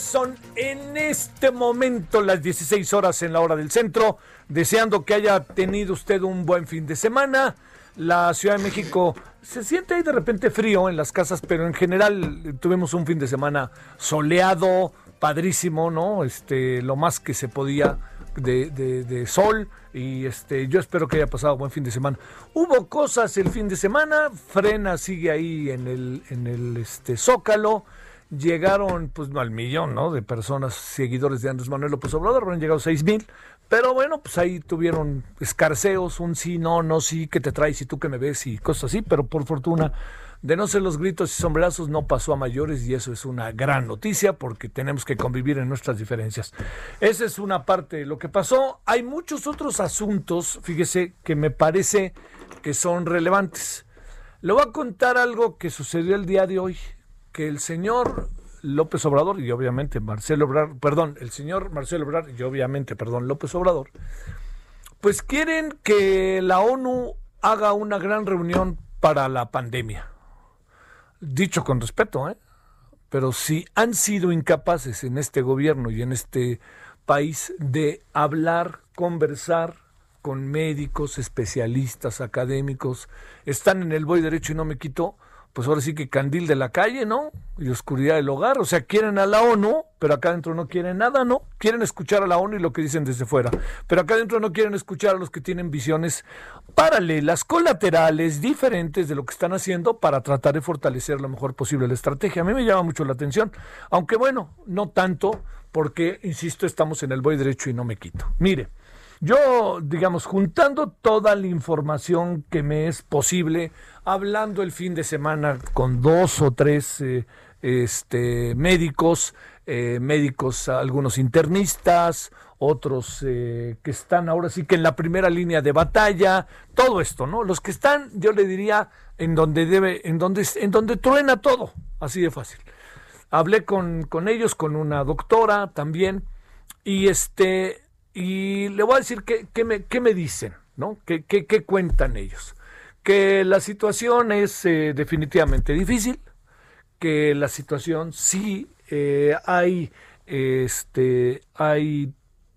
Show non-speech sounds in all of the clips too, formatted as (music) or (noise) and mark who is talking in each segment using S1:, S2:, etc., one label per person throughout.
S1: Son en este momento las 16 horas en la hora del centro, deseando que haya tenido usted un buen fin de semana. La Ciudad de México se siente ahí de repente frío en las casas, pero en general eh, tuvimos un fin de semana soleado, padrísimo, ¿no? Este, lo más que se podía de, sol y este, yo espero que haya pasado buen fin de semana. Hubo cosas el fin de semana, Frena sigue ahí en el, en el este, Zócalo. Llegaron, pues no al millón, ¿no? De personas seguidores de Andrés Manuel López Obrador, habrán llegado seis mil. Pero bueno, pues ahí tuvieron escarceos, un sí, no, no, sí, que te traes y tú que me ves y cosas así. Pero por fortuna, de no ser los gritos y sombrerazos, no pasó a mayores y eso es una gran noticia porque tenemos que convivir en nuestras diferencias. Esa es una parte de lo que pasó. Hay muchos otros asuntos, fíjese, que me parece que son relevantes. Le voy a contar algo que sucedió el día de hoy, el señor López Obrador y obviamente Marcelo Obrador, perdón, el señor Marcelo Obrador y obviamente, perdón, López Obrador, pues quieren que la ONU haga una gran reunión para la pandemia. Dicho con respeto, ¿eh? Pero si han sido incapaces en este gobierno y en este país de hablar, conversar con médicos, especialistas, académicos, están en el voy derecho y no me quito, pues ahora sí que candil de la calle, ¿no? Y oscuridad del hogar. O sea, quieren a la ONU, pero acá adentro no quieren nada, ¿no? Quieren escuchar a la ONU y lo que dicen desde fuera. Pero acá adentro no quieren escuchar a los que tienen visiones paralelas, colaterales, diferentes de lo que están haciendo para tratar de fortalecer lo mejor posible la estrategia. A mí me llama mucho la atención, aunque bueno, no tanto, porque, insisto, estamos en el voy derecho y no me quito. Mire. Yo, digamos, juntando toda la información que me es posible, hablando el fin de semana con dos o tres eh, este, médicos, eh, médicos, algunos internistas, otros eh, que están ahora sí que en la primera línea de batalla, todo esto, ¿no? Los que están, yo le diría, en donde debe, en donde, en donde truena todo, así de fácil. Hablé con, con ellos, con una doctora también, y este, y le voy a decir qué, qué me, qué me dicen, ¿no? ¿Qué, qué, cuentan ellos? Que la situación es eh, definitivamente difícil, que la situación sí eh, hay, este, hay,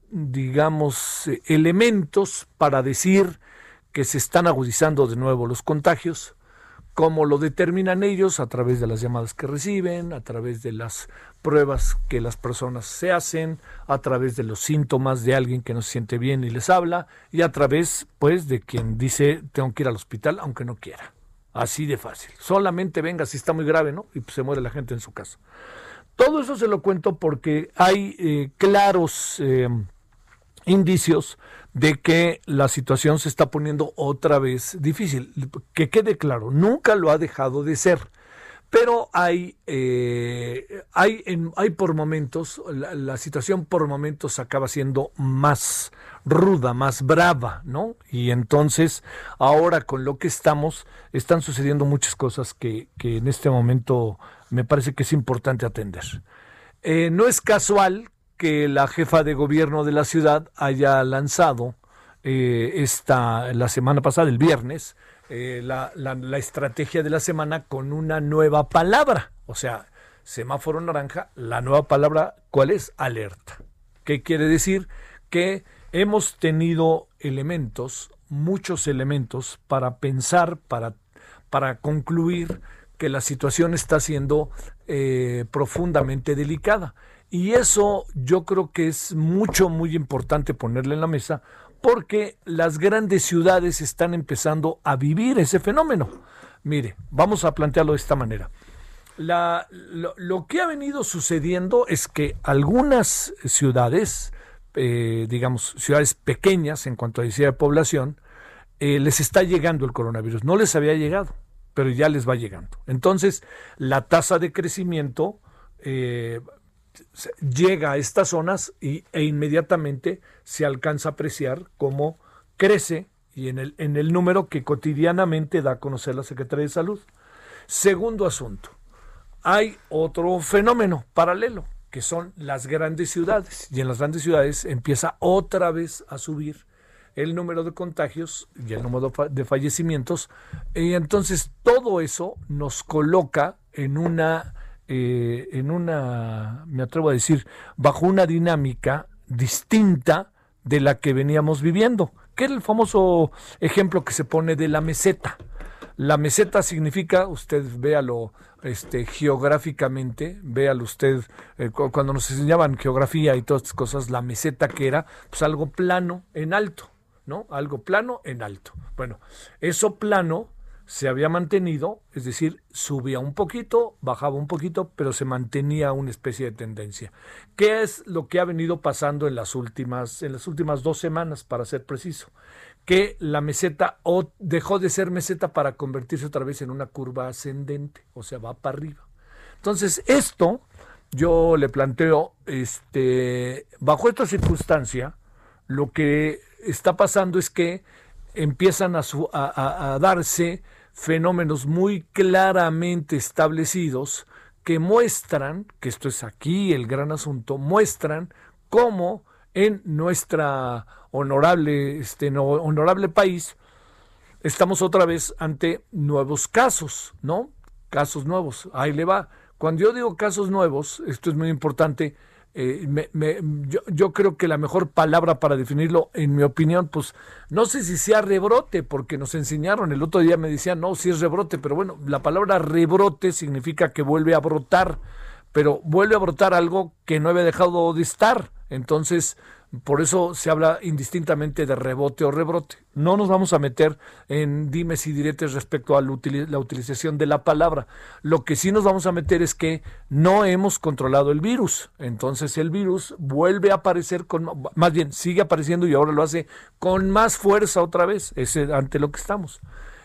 S1: digamos, elementos para decir que se están agudizando de nuevo los contagios, como lo determinan ellos a través de las llamadas que reciben, a través de las pruebas que las personas se hacen, a través de los síntomas de alguien que no se siente bien y les habla, y a través, pues, de quien dice tengo que ir al hospital aunque no quiera. Así de fácil. Solamente venga si está muy grave, ¿no? Y pues, se muere la gente en su casa. Todo eso se lo cuento porque hay eh, claros eh, indicios de que la situación se está poniendo otra vez difícil. Que quede claro, nunca lo ha dejado de ser. Pero hay, eh, hay, en- por momentos, la, la situación por momentos acaba siendo más ruda, más brava, ¿no? Y entonces, ahora con lo que estamos, están sucediendo muchas cosas que, que en este momento me parece que es importante atender. Eh, no es casual que la jefa de gobierno de la ciudad haya lanzado eh, esta, la semana pasada, el viernes, eh, la, la, estrategia de la semana con una nueva palabra. O sea, semáforo naranja, la nueva palabra, ¿cuál es? Alerta. ¿Qué quiere decir? Que hemos tenido elementos, muchos elementos, para pensar, para, para concluir que la situación está siendo eh, profundamente delicada. Y eso yo creo que es mucho, muy importante ponerle en la mesa porque las grandes ciudades están empezando a vivir ese fenómeno. Mire, vamos a plantearlo de esta manera. lo, que ha venido sucediendo es que algunas ciudades, eh, digamos, ciudades pequeñas en cuanto a densidad de población, eh, les está llegando el coronavirus. No les había llegado, pero ya les va llegando. Entonces, la tasa de crecimiento eh, llega a estas zonas y, e inmediatamente se alcanza a apreciar cómo crece y en el, en el número que cotidianamente da a conocer la Secretaría de Salud. Segundo asunto, hay otro fenómeno paralelo, que son las grandes ciudades. Y en las grandes ciudades empieza otra vez a subir el número de contagios y el número de fallecimientos. Y entonces todo eso nos coloca en una eh, en una, me atrevo a decir, bajo una dinámica distinta de la que veníamos viviendo, que era el famoso ejemplo que se pone de la meseta. La meseta significa, usted véalo este, geográficamente, véalo usted, eh, cuando nos enseñaban geografía y todas estas cosas, la meseta que era, pues algo plano en alto, ¿no? Algo plano en alto. Bueno, eso plano se había mantenido, es decir, subía un poquito, bajaba un poquito, pero se mantenía una especie de tendencia. ¿Qué es lo que ha venido pasando en las últimas, en las últimas dos semanas, para ser preciso? Que la meseta dejó de ser meseta para convertirse otra vez en una curva ascendente, o sea, va para arriba. Entonces, esto yo le planteo, este, bajo esta circunstancia, lo que está pasando es que empiezan a, darse fenómenos muy claramente establecidos que muestran, que esto es aquí el gran asunto, muestran cómo en nuestra honorable, este, honorable país estamos otra vez ante nuevos casos, ¿no? Casos nuevos. Ahí le va. Cuando yo digo casos nuevos, esto es muy importante, eh, yo, creo que la mejor palabra para definirlo, en mi opinión, pues no sé si sea rebrote, porque nos enseñaron, el otro día me decían, no, si es rebrote, pero bueno, la palabra rebrote significa que vuelve a brotar, pero vuelve a brotar algo que no había dejado de estar. Entonces, por eso se habla indistintamente de rebote o rebrote. No nos vamos a meter en dimes y diretes respecto a la utilización de la palabra. Lo que sí nos vamos a meter es que no hemos controlado el virus. Entonces el virus vuelve a aparecer con, más bien sigue apareciendo y ahora lo hace con más fuerza otra vez. Es ante lo que estamos.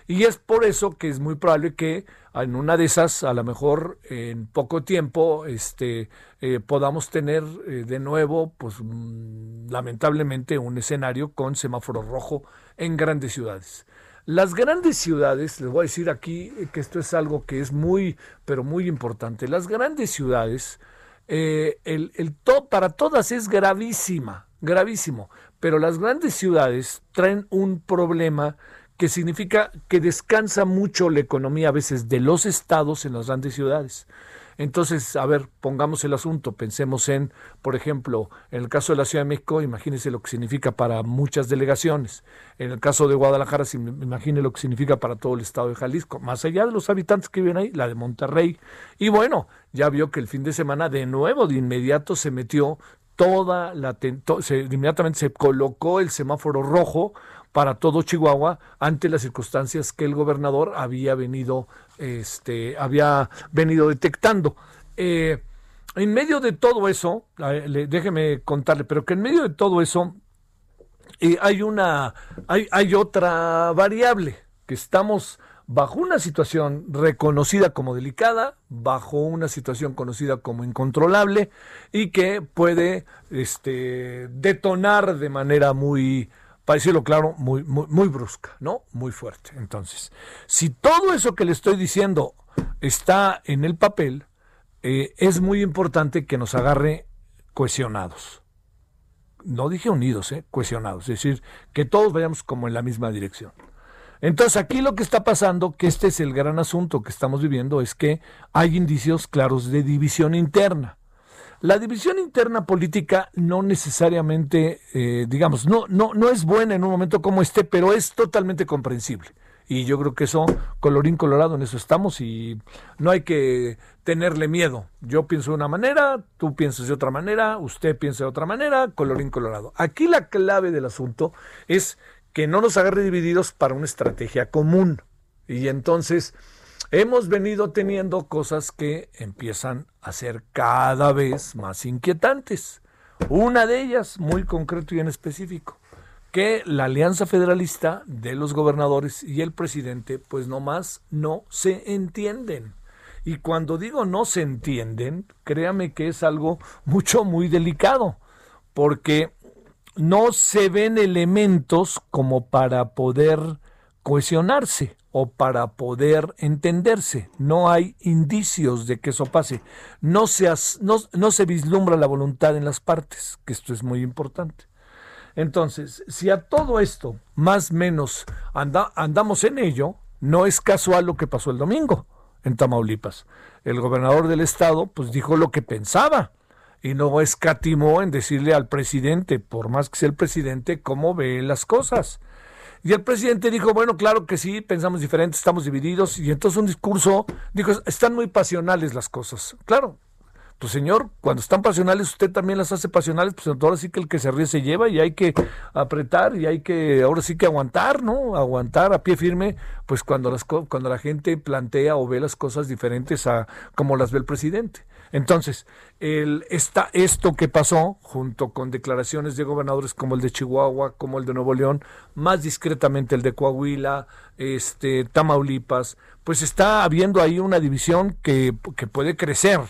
S1: Y es por eso que es muy probable que en una de esas, a lo mejor en poco tiempo, este, eh, podamos tener eh, de nuevo, pues mm, lamentablemente, un escenario con semáforo rojo en grandes ciudades. Las grandes ciudades, les voy a decir aquí que esto es algo que es muy, pero muy importante. Las grandes ciudades, eh, el, el para todas es gravísima, gravísimo. Pero las grandes ciudades traen un problema que significa que descansa mucho la economía a veces de los estados en las grandes ciudades. Entonces, a ver, pongamos el asunto, pensemos en, por ejemplo, en el caso de la Ciudad de México, imagínese lo que significa para muchas delegaciones. En el caso de Guadalajara, imagine lo que significa para todo el estado de Jalisco, más allá de los habitantes que viven ahí, la de Monterrey. Y bueno, ya vio que el fin de semana de nuevo, de inmediato, se metió toda la... se, inmediatamente se colocó el semáforo rojo para todo Chihuahua ante las circunstancias que el gobernador había venido, este, había venido detectando. Eh, en medio de todo eso, déjeme contarle, pero que en medio de todo eso eh, hay una, hay, hay otra variable que estamos bajo una situación reconocida como delicada, bajo una situación conocida como incontrolable y que puede este, detonar de manera muy para decirlo claro, muy, muy, brusca, ¿no? Muy fuerte. Entonces, si todo eso que le estoy diciendo está en el papel, eh, es muy importante que nos agarre cohesionados. no dije unidos, ¿eh? cohesionados, es decir, que todos vayamos como en la misma dirección. Entonces aquí lo que está pasando, que este es el gran asunto que estamos viviendo, es que hay indicios claros de división interna. La división interna política no necesariamente, eh, digamos, no, no, no es buena en un momento como este, pero es totalmente comprensible. Y yo creo que eso, colorín colorado, en eso estamos y no hay que tenerle miedo. Yo pienso de una manera, tú piensas de otra manera, usted piensa de otra manera, colorín colorado. Aquí la clave del asunto es que no nos agarre divididos para una estrategia común. Y entonces hemos venido teniendo cosas que empiezan a ser cada vez más inquietantes. Una de ellas, muy concreto y en específico, que la alianza federalista de los gobernadores y el presidente, pues nomás no se entienden. Y cuando digo no se entienden, créame que es algo mucho, muy delicado, porque no se ven elementos como para poder cohesionarse o para poder entenderse. No hay indicios de que eso pase. No se, no, se vislumbra la voluntad en las partes, que esto es muy importante. Entonces, si a todo esto más o menos andamos en ello, no es casual lo que pasó el domingo en Tamaulipas. El gobernador del estado pues dijo lo que pensaba y no escatimó en decirle al presidente, por más que sea el presidente, cómo ve las cosas. Y el presidente dijo, bueno, claro que sí, pensamos diferente, estamos divididos. Y entonces un discurso dijo, están muy pasionales las cosas. Claro, pues señor, cuando están pasionales, usted también las hace pasionales, pues ahora sí que el que se ríe se lleva y hay que apretar y hay que, ahora sí que aguantar, ¿no? Aguantar a pie firme, pues cuando, las, cuando la gente plantea o ve las cosas diferentes a como las ve el presidente. Entonces, el, esta, esto que pasó, junto con declaraciones de gobernadores como el de Chihuahua, como el de Nuevo León, más discretamente el de Coahuila, este, Tamaulipas, pues está habiendo ahí una división que, que puede crecer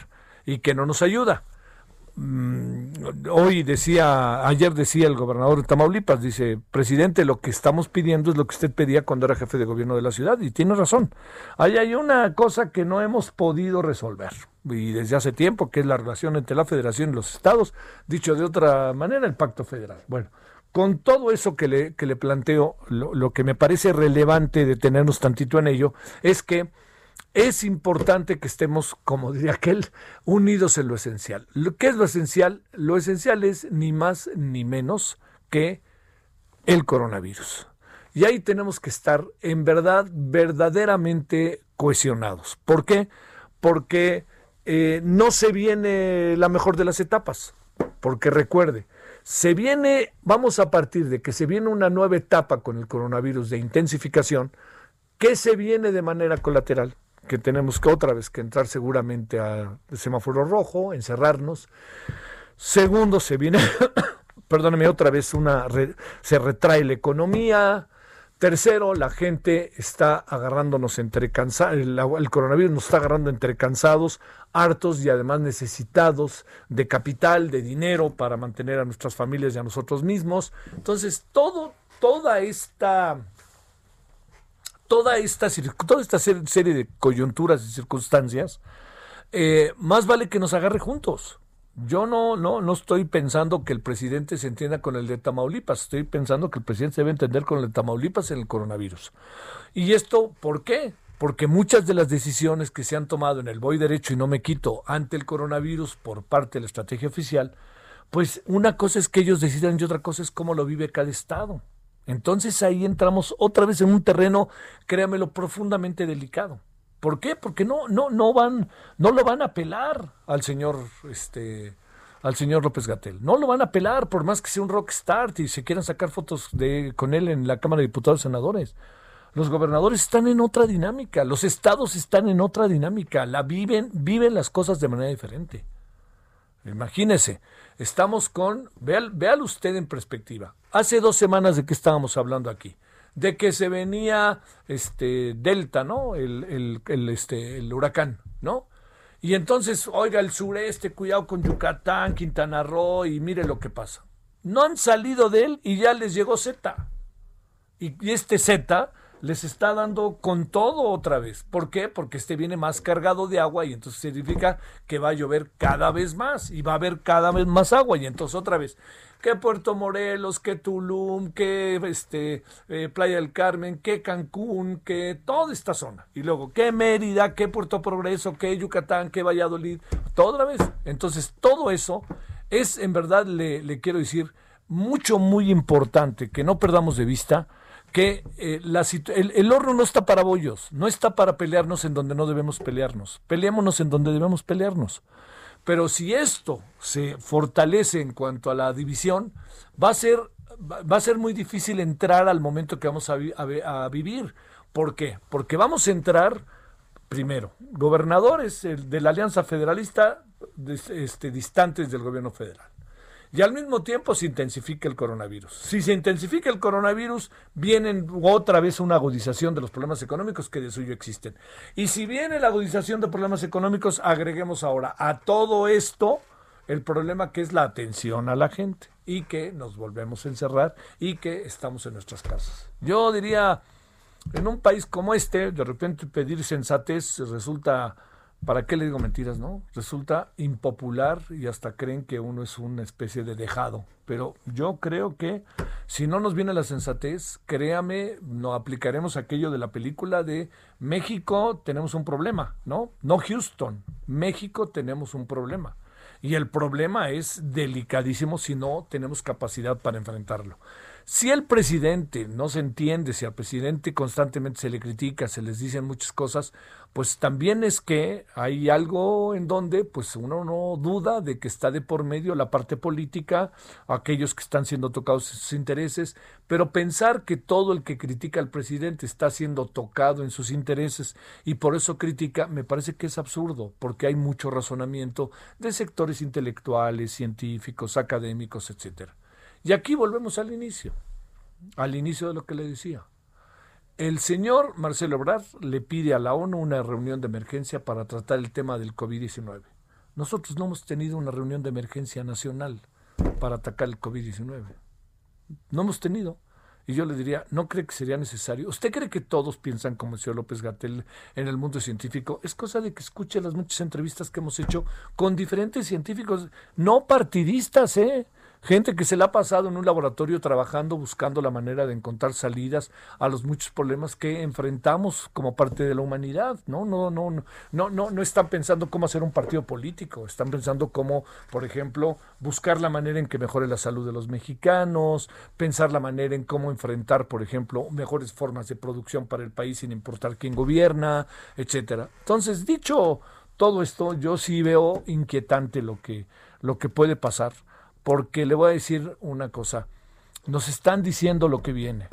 S1: y que no nos ayuda. Mm, hoy decía, ayer decía el gobernador de Tamaulipas, dice, presidente, lo que estamos pidiendo es lo que usted pedía cuando era jefe de gobierno de la ciudad, y tiene razón. Hay una cosa que no hemos podido resolver, y desde hace tiempo, que es la relación entre la federación y los estados, dicho de otra manera, el pacto federal. Bueno, con todo eso que le, que le planteo, lo, lo que me parece relevante detenernos tantito en ello, es que es importante que estemos, como diría aquel, unidos en lo esencial. ¿Qué es lo esencial? Lo esencial es ni más ni menos que el coronavirus. Y ahí tenemos que estar en verdad, verdaderamente cohesionados. ¿Por qué? Porque eh, no se viene la mejor de las etapas. Porque recuerde, se viene, vamos a partir de que se viene una nueva etapa con el coronavirus de intensificación, ¿qué se viene de manera colateral? Que tenemos que otra vez que entrar seguramente al semáforo rojo, encerrarnos. Segundo, se viene, (coughs) perdóneme, otra vez una se retrae la economía. Tercero, la gente está agarrándonos entre cansados, el, coronavirus nos está agarrando entre cansados, hartos y además necesitados de capital, de dinero para mantener a nuestras familias y a nosotros mismos. Entonces, todo, toda esta toda esta, toda esta serie de coyunturas y circunstancias, eh, más vale que nos agarre juntos. Yo no, no, no estoy pensando que el presidente se entienda con el de Tamaulipas, estoy pensando que el presidente se debe entender con el de Tamaulipas en el coronavirus. ¿Y esto por qué? Porque muchas de las decisiones que se han tomado en el voy derecho y no me quito ante el coronavirus por parte de la estrategia oficial, pues una cosa es que ellos decidan y otra cosa es cómo lo vive cada estado. Entonces ahí entramos otra vez en un terreno, créamelo, profundamente delicado. ¿Por qué? Porque no, no, no van, no lo van a apelar al señor, este, al señor López Gatel. No lo van a apelar, por más que sea un rockstar y se quieran sacar fotos de, con él en la Cámara de Diputados y Senadores. Los gobernadores están en otra dinámica, los estados están en otra dinámica, la viven, viven las cosas de manera diferente. Imagínese, estamos con, véalo usted en perspectiva. Hace dos semanas de que estábamos hablando aquí, de que se venía este Delta, ¿no? El, el, este, el huracán, ¿no? Y entonces, oiga, el sureste, cuidado con Yucatán, Quintana Roo, y mire lo que pasa. No han salido de él y ya les llegó Z. Y, y este Z les está dando con todo otra vez. ¿Por qué? Porque este viene más cargado de agua y entonces significa que va a llover cada vez más y va a haber cada vez más agua y entonces otra vez que Puerto Morelos, que Tulum, que este, eh, Playa del Carmen, que Cancún, que toda esta zona. Y luego, que Mérida, que Puerto Progreso, que Yucatán, que Valladolid, toda vez. Entonces, todo eso es, en verdad, le, le quiero decir, mucho, muy importante que no perdamos de vista que eh, la el, el, horno no está para bollos, no está para pelearnos en donde no debemos pelearnos. Peleémonos en donde debemos pelearnos. Pero si esto se fortalece en cuanto a la división, va a ser, va a ser muy difícil entrar al momento que vamos a, a, vivir. ¿Por qué? Porque vamos a entrar, primero, gobernadores de la Alianza Federalista este, distantes del gobierno federal y al mismo tiempo se intensifica el coronavirus. Si se intensifica el coronavirus, viene otra vez una agudización de los problemas económicos que de suyo existen. Y si viene la agudización de problemas económicos, agreguemos ahora a todo esto el problema que es la atención a la gente y que nos volvemos a encerrar y que estamos en nuestras casas. Yo diría, en un país como este, de repente pedir sensatez resulta ¿Para qué le digo mentiras, no? Resulta impopular y hasta creen que uno es una especie de dejado. Pero yo creo que si no nos viene la sensatez, créame, no aplicaremos aquello de la película de México tenemos un problema, ¿no? No Houston, México tenemos un problema. Y el problema es delicadísimo si no tenemos capacidad para enfrentarlo. Si el presidente no se entiende, si al presidente constantemente se le critica, se les dicen muchas cosas, pues también es que hay algo en donde pues uno no duda de que está de por medio la parte política, aquellos que están siendo tocados sus intereses, pero pensar que todo el que critica al presidente está siendo tocado en sus intereses y por eso critica, me parece que es absurdo, porque hay mucho razonamiento de sectores intelectuales, científicos, académicos, etcétera. Y aquí volvemos al inicio, al inicio de lo que le decía. El señor Marcelo Ebrard le pide a la ONU una reunión de emergencia para tratar el tema del COVID-19. Nosotros no hemos tenido una reunión de emergencia nacional para atacar el COVID-19. No hemos tenido. Y yo le diría, ¿no cree que sería necesario? ¿Usted cree que todos piensan como el señor López Gatel en el mundo científico? Es cosa de que escuche las muchas entrevistas que hemos hecho con diferentes científicos, no partidistas, ¿eh? Gente que se la ha pasado en un laboratorio trabajando, buscando la manera de encontrar salidas a los muchos problemas que enfrentamos como parte de la humanidad, ¿no? No, no, no, no, no, no están pensando cómo hacer un partido político, están pensando cómo, por ejemplo, buscar la manera en que mejore la salud de los mexicanos, pensar la manera en cómo enfrentar, por ejemplo, mejores formas de producción para el país sin importar quién gobierna, etcétera. Entonces, dicho todo esto, yo sí veo inquietante lo que, lo que puede pasar porque le voy a decir una cosa, nos están diciendo lo que viene,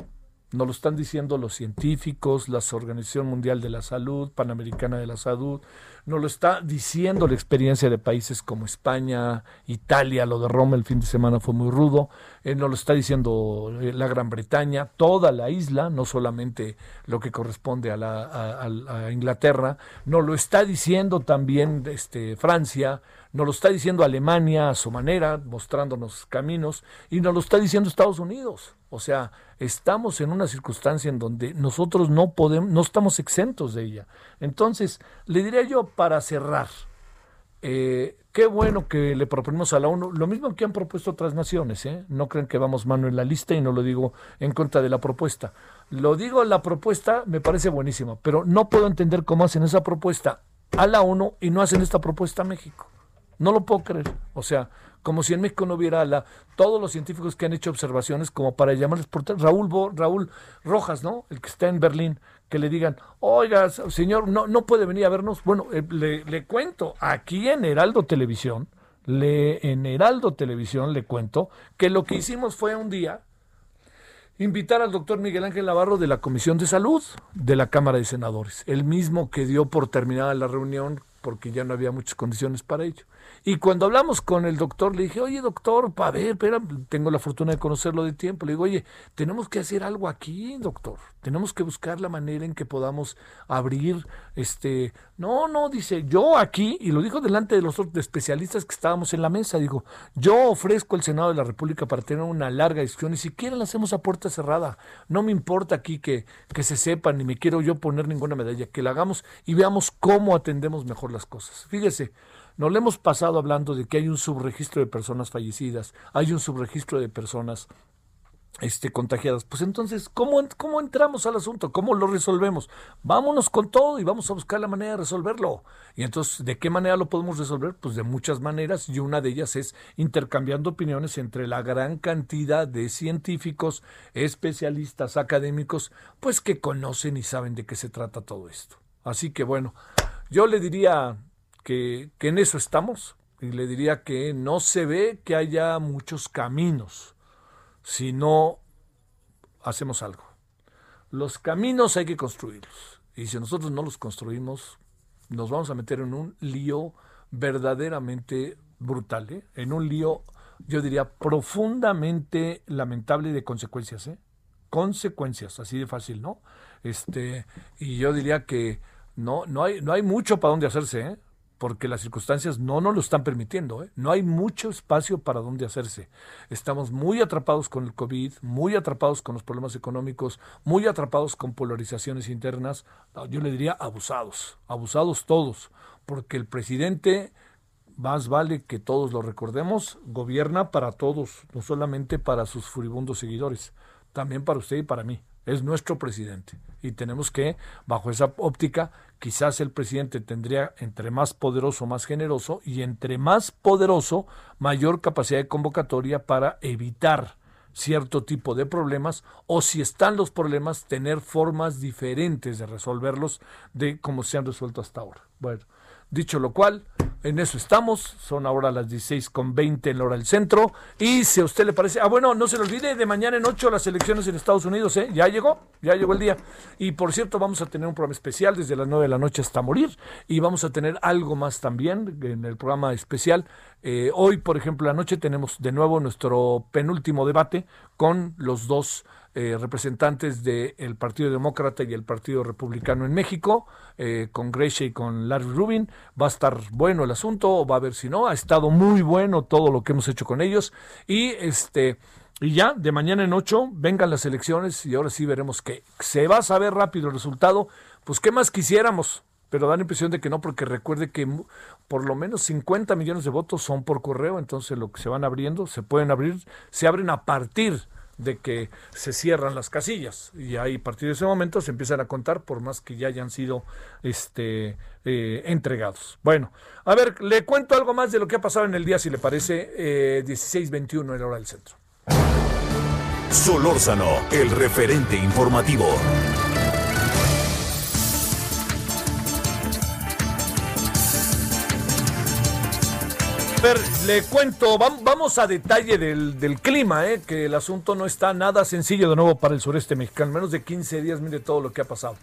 S1: nos lo están diciendo los científicos, la Organización Mundial de la Salud, Panamericana de la Salud, nos lo está diciendo la experiencia de países como España, Italia, lo de Roma el fin de semana fue muy rudo, eh, nos lo está diciendo eh, la Gran Bretaña, toda la isla, no solamente lo que corresponde a, la, a Inglaterra, nos lo está diciendo también este, Francia, nos lo está diciendo Alemania a su manera, mostrándonos caminos, y nos lo está diciendo Estados Unidos. O sea, estamos en una circunstancia en donde nosotros no podemos, no estamos exentos de ella. Entonces, le diría yo para cerrar, eh, qué bueno que le proponemos a la ONU, lo mismo que han propuesto otras naciones, ¿eh? no creen que vamos mano en la lista y no lo digo en contra de la propuesta. Lo digo, la propuesta me parece buenísima, pero no puedo entender cómo hacen esa propuesta a la ONU y no hacen esta propuesta a México. No lo puedo creer. O sea, como si en México no hubiera la, todos los científicos que han hecho observaciones como para llamarles por Raúl, Raúl Rojas, ¿no? El que está en Berlín, que le digan, oiga, señor, no, no puede venir a vernos. Bueno, eh, le, le, cuento, aquí en Heraldo Televisión, le, en Heraldo Televisión le cuento que lo que hicimos fue un día invitar al doctor Miguel Ángel Navarro de la Comisión de Salud de la Cámara de Senadores, el mismo que dio por terminada la reunión porque ya no había muchas condiciones para ello. Y cuando hablamos con el doctor, le dije, oye doctor, para ver, espera, tengo la fortuna de conocerlo de tiempo. Le digo, oye, tenemos que hacer algo aquí, doctor. Tenemos que buscar la manera en que podamos abrir, este, no, no, dice, yo aquí, y lo dijo delante de los especialistas que estábamos en la mesa, digo, yo ofrezco el Senado de la República para tener una larga discusión, ni siquiera la hacemos a puerta cerrada, no me importa aquí que, que se sepa, ni me quiero yo poner ninguna medalla, que la hagamos y veamos cómo atendemos mejor las cosas. Fíjese, nos le hemos pasado hablando de que hay un subregistro de personas fallecidas, hay un subregistro de personas este, contagiadas. Pues entonces, ¿cómo, ¿cómo entramos al asunto? ¿Cómo lo resolvemos? Vámonos con todo y vamos a buscar la manera de resolverlo. Y entonces, ¿de qué manera lo podemos resolver? Pues de muchas maneras y una de ellas es intercambiando opiniones entre la gran cantidad de científicos, especialistas, académicos, pues que conocen y saben de qué se trata todo esto. Así que bueno, yo le diría que, en eso estamos y le diría que no se ve que haya muchos caminos si no hacemos algo. Los caminos hay que construirlos. Y si nosotros no los construimos, nos vamos a meter en un lío verdaderamente brutal, ¿eh? en un lío, yo diría, profundamente lamentable de consecuencias, ¿eh? consecuencias, así de fácil, ¿no? Este, y yo diría que no, no hay, no hay mucho para dónde hacerse, ¿eh? Porque las circunstancias no nos lo están permitiendo. ¿eh? No hay mucho espacio para dónde hacerse. Estamos muy atrapados con el COVID, muy atrapados con los problemas económicos, muy atrapados con polarizaciones internas. Yo le diría abusados, abusados todos, porque el presidente, más vale que todos lo recordemos, gobierna para todos, no solamente para sus furibundos seguidores, también para usted y para mí es nuestro presidente. Y tenemos que, bajo esa óptica, quizás el presidente tendría, entre más poderoso, más generoso, y entre más poderoso, mayor capacidad de convocatoria para evitar cierto tipo de problemas, o si están los problemas, tener formas diferentes de resolverlos de como se han resuelto hasta ahora. Bueno, dicho lo cual, en eso estamos, son ahora las 16 con 20 en la hora del centro. Y si a usted le parece, ah, bueno, no se le olvide, de mañana en 8 las elecciones en Estados Unidos, ¿eh? Ya llegó, ya llegó el día. Y por cierto, vamos a tener un programa especial desde las 9 de la noche hasta morir. Y vamos a tener algo más también en el programa especial. Eh, hoy, por ejemplo, la noche tenemos de nuevo nuestro penúltimo debate con los dos eh, representantes del Partido Demócrata y el Partido Republicano en México, eh, con Grecia y con Larry Rubin. Va a estar bueno el asunto, va a ver si no. Ha estado muy bueno todo lo que hemos hecho con ellos. Y este. Y ya, de mañana en ocho, vengan las elecciones y ahora sí veremos que se va a saber rápido el resultado. Pues, ¿qué más quisiéramos? Pero da la impresión de que no, porque recuerde que por lo menos 50 millones de votos son por correo, entonces lo que se van abriendo, se pueden abrir, se abren a partir de que se cierran las casillas y ahí a partir de ese momento se empiezan a contar por más que ya hayan sido este eh, entregados. Bueno, a ver, le cuento algo más de lo que ha pasado en el día, si le parece, eh, 16-21 en la hora del centro.
S2: Solórzano, el referente informativo.
S1: Ver, le cuento, vamos a detalle del, clima, eh, que el asunto no está nada sencillo de nuevo para el sureste mexicano. Menos de 15 días, mire todo lo que ha pasado.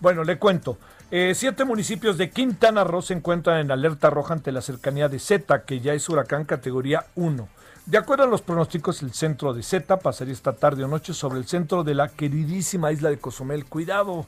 S1: Bueno, le cuento. Eh, siete municipios de Quintana Roo se encuentran en alerta roja ante la cercanía de Z, que ya es huracán categoría 1. De acuerdo a los pronósticos, el centro de Z pasaría esta tarde o noche sobre el centro de la queridísima isla de Cozumel. Cuidado.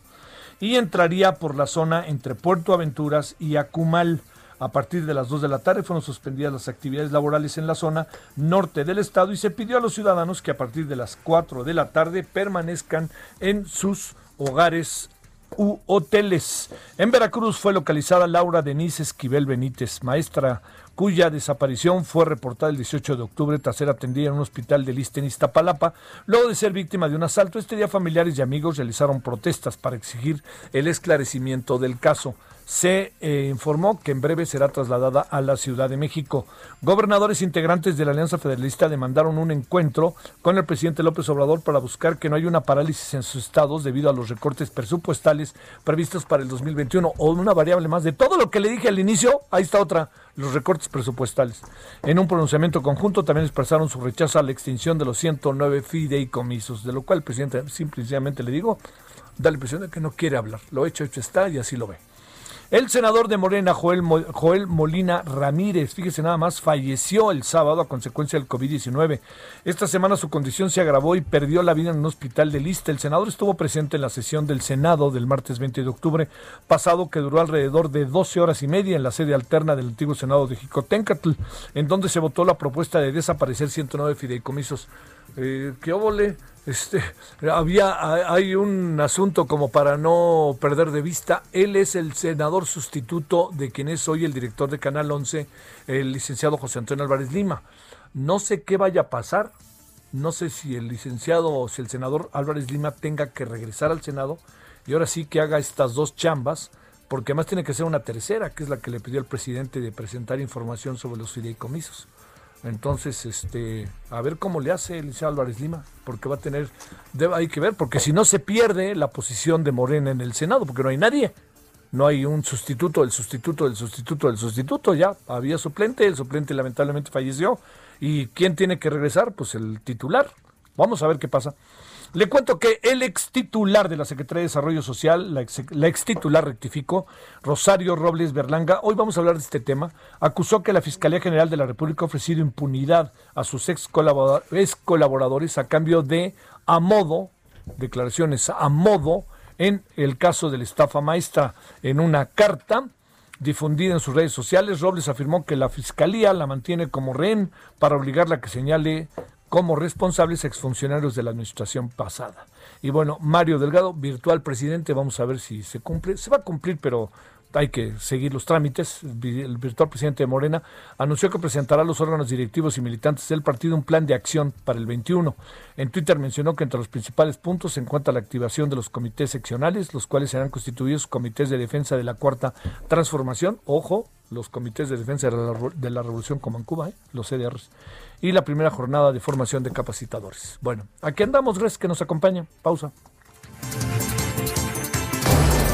S1: Y entraría por la zona entre Puerto Aventuras y Acumal. A partir de las 2 de la tarde fueron suspendidas las actividades laborales en la zona norte del estado y se pidió a los ciudadanos que a partir de las 4 de la tarde permanezcan en sus hogares u hoteles. En Veracruz fue localizada Laura Denise Esquivel Benítez, maestra cuya desaparición fue reportada el 18 de octubre tras ser atendida en un hospital de Lista en Iztapalapa, luego de ser víctima de un asalto. Este día familiares y amigos realizaron protestas para exigir el esclarecimiento del caso se eh, informó que en breve será trasladada a la Ciudad de México. Gobernadores integrantes de la Alianza Federalista demandaron un encuentro con el presidente López Obrador para buscar que no haya una parálisis en sus estados debido a los recortes presupuestales previstos para el 2021 o una variable más de todo lo que le dije al inicio. Ahí está otra, los recortes presupuestales. En un pronunciamiento conjunto también expresaron su rechazo a la extinción de los 109 fideicomisos, de lo cual el presidente simplemente le digo, da la impresión de que no quiere hablar. Lo hecho, hecho está y así lo ve. El senador de Morena, Joel, Joel Molina Ramírez, fíjese nada más, falleció el sábado a consecuencia del COVID-19. Esta semana su condición se agravó y perdió la vida en un hospital de lista. El senador estuvo presente en la sesión del Senado del martes 20 de octubre pasado que duró alrededor de 12 horas y media en la sede alterna del antiguo Senado de Jicotencatl, en donde se votó la propuesta de desaparecer 109 fideicomisos. Eh, ¿Qué óvole? Este, había, hay un asunto como para no perder de vista. Él es el senador sustituto de quien es hoy el director de Canal 11, el licenciado José Antonio Álvarez Lima. No sé qué vaya a pasar. No sé si el licenciado o si el senador Álvarez Lima tenga que regresar al Senado y ahora sí que haga estas dos chambas, porque además tiene que ser una tercera, que es la que le pidió el presidente de presentar información sobre los fideicomisos. Entonces, este, a ver cómo le hace Eliseo Álvarez Lima, porque va a tener, hay que ver, porque si no se pierde la posición de Morena en el Senado, porque no hay nadie, no hay un sustituto del sustituto del sustituto del sustituto, ya había suplente, el suplente lamentablemente falleció, y ¿quién tiene que regresar? Pues el titular. Vamos a ver qué pasa. Le cuento que el ex titular de la Secretaría de Desarrollo Social, la ex, titular rectificó, Rosario Robles Berlanga, hoy vamos a hablar de este tema, acusó que la Fiscalía General de la República ha ofrecido impunidad a sus ex, colaboradores a cambio de, a modo, declaraciones a modo, en el caso de la estafa maestra. En una carta difundida en sus redes sociales, Robles afirmó que la Fiscalía la mantiene como rehén para obligarla a que señale como responsables exfuncionarios de la administración pasada. Y bueno, Mario Delgado, virtual presidente, vamos a ver si se cumple. Se va a cumplir, pero hay que seguir los trámites. El virtual presidente de Morena anunció que presentará a los órganos directivos y militantes del partido un plan de acción para el 21. En Twitter mencionó que entre los principales puntos se encuentra la activación de los comités seccionales, los cuales serán constituidos comités de defensa de la cuarta transformación. Ojo, los comités de defensa de la, revolución como en Cuba, ¿eh? los CDRs y la primera jornada de formación de capacitadores. Bueno, aquí andamos, gracias que nos acompaña. Pausa.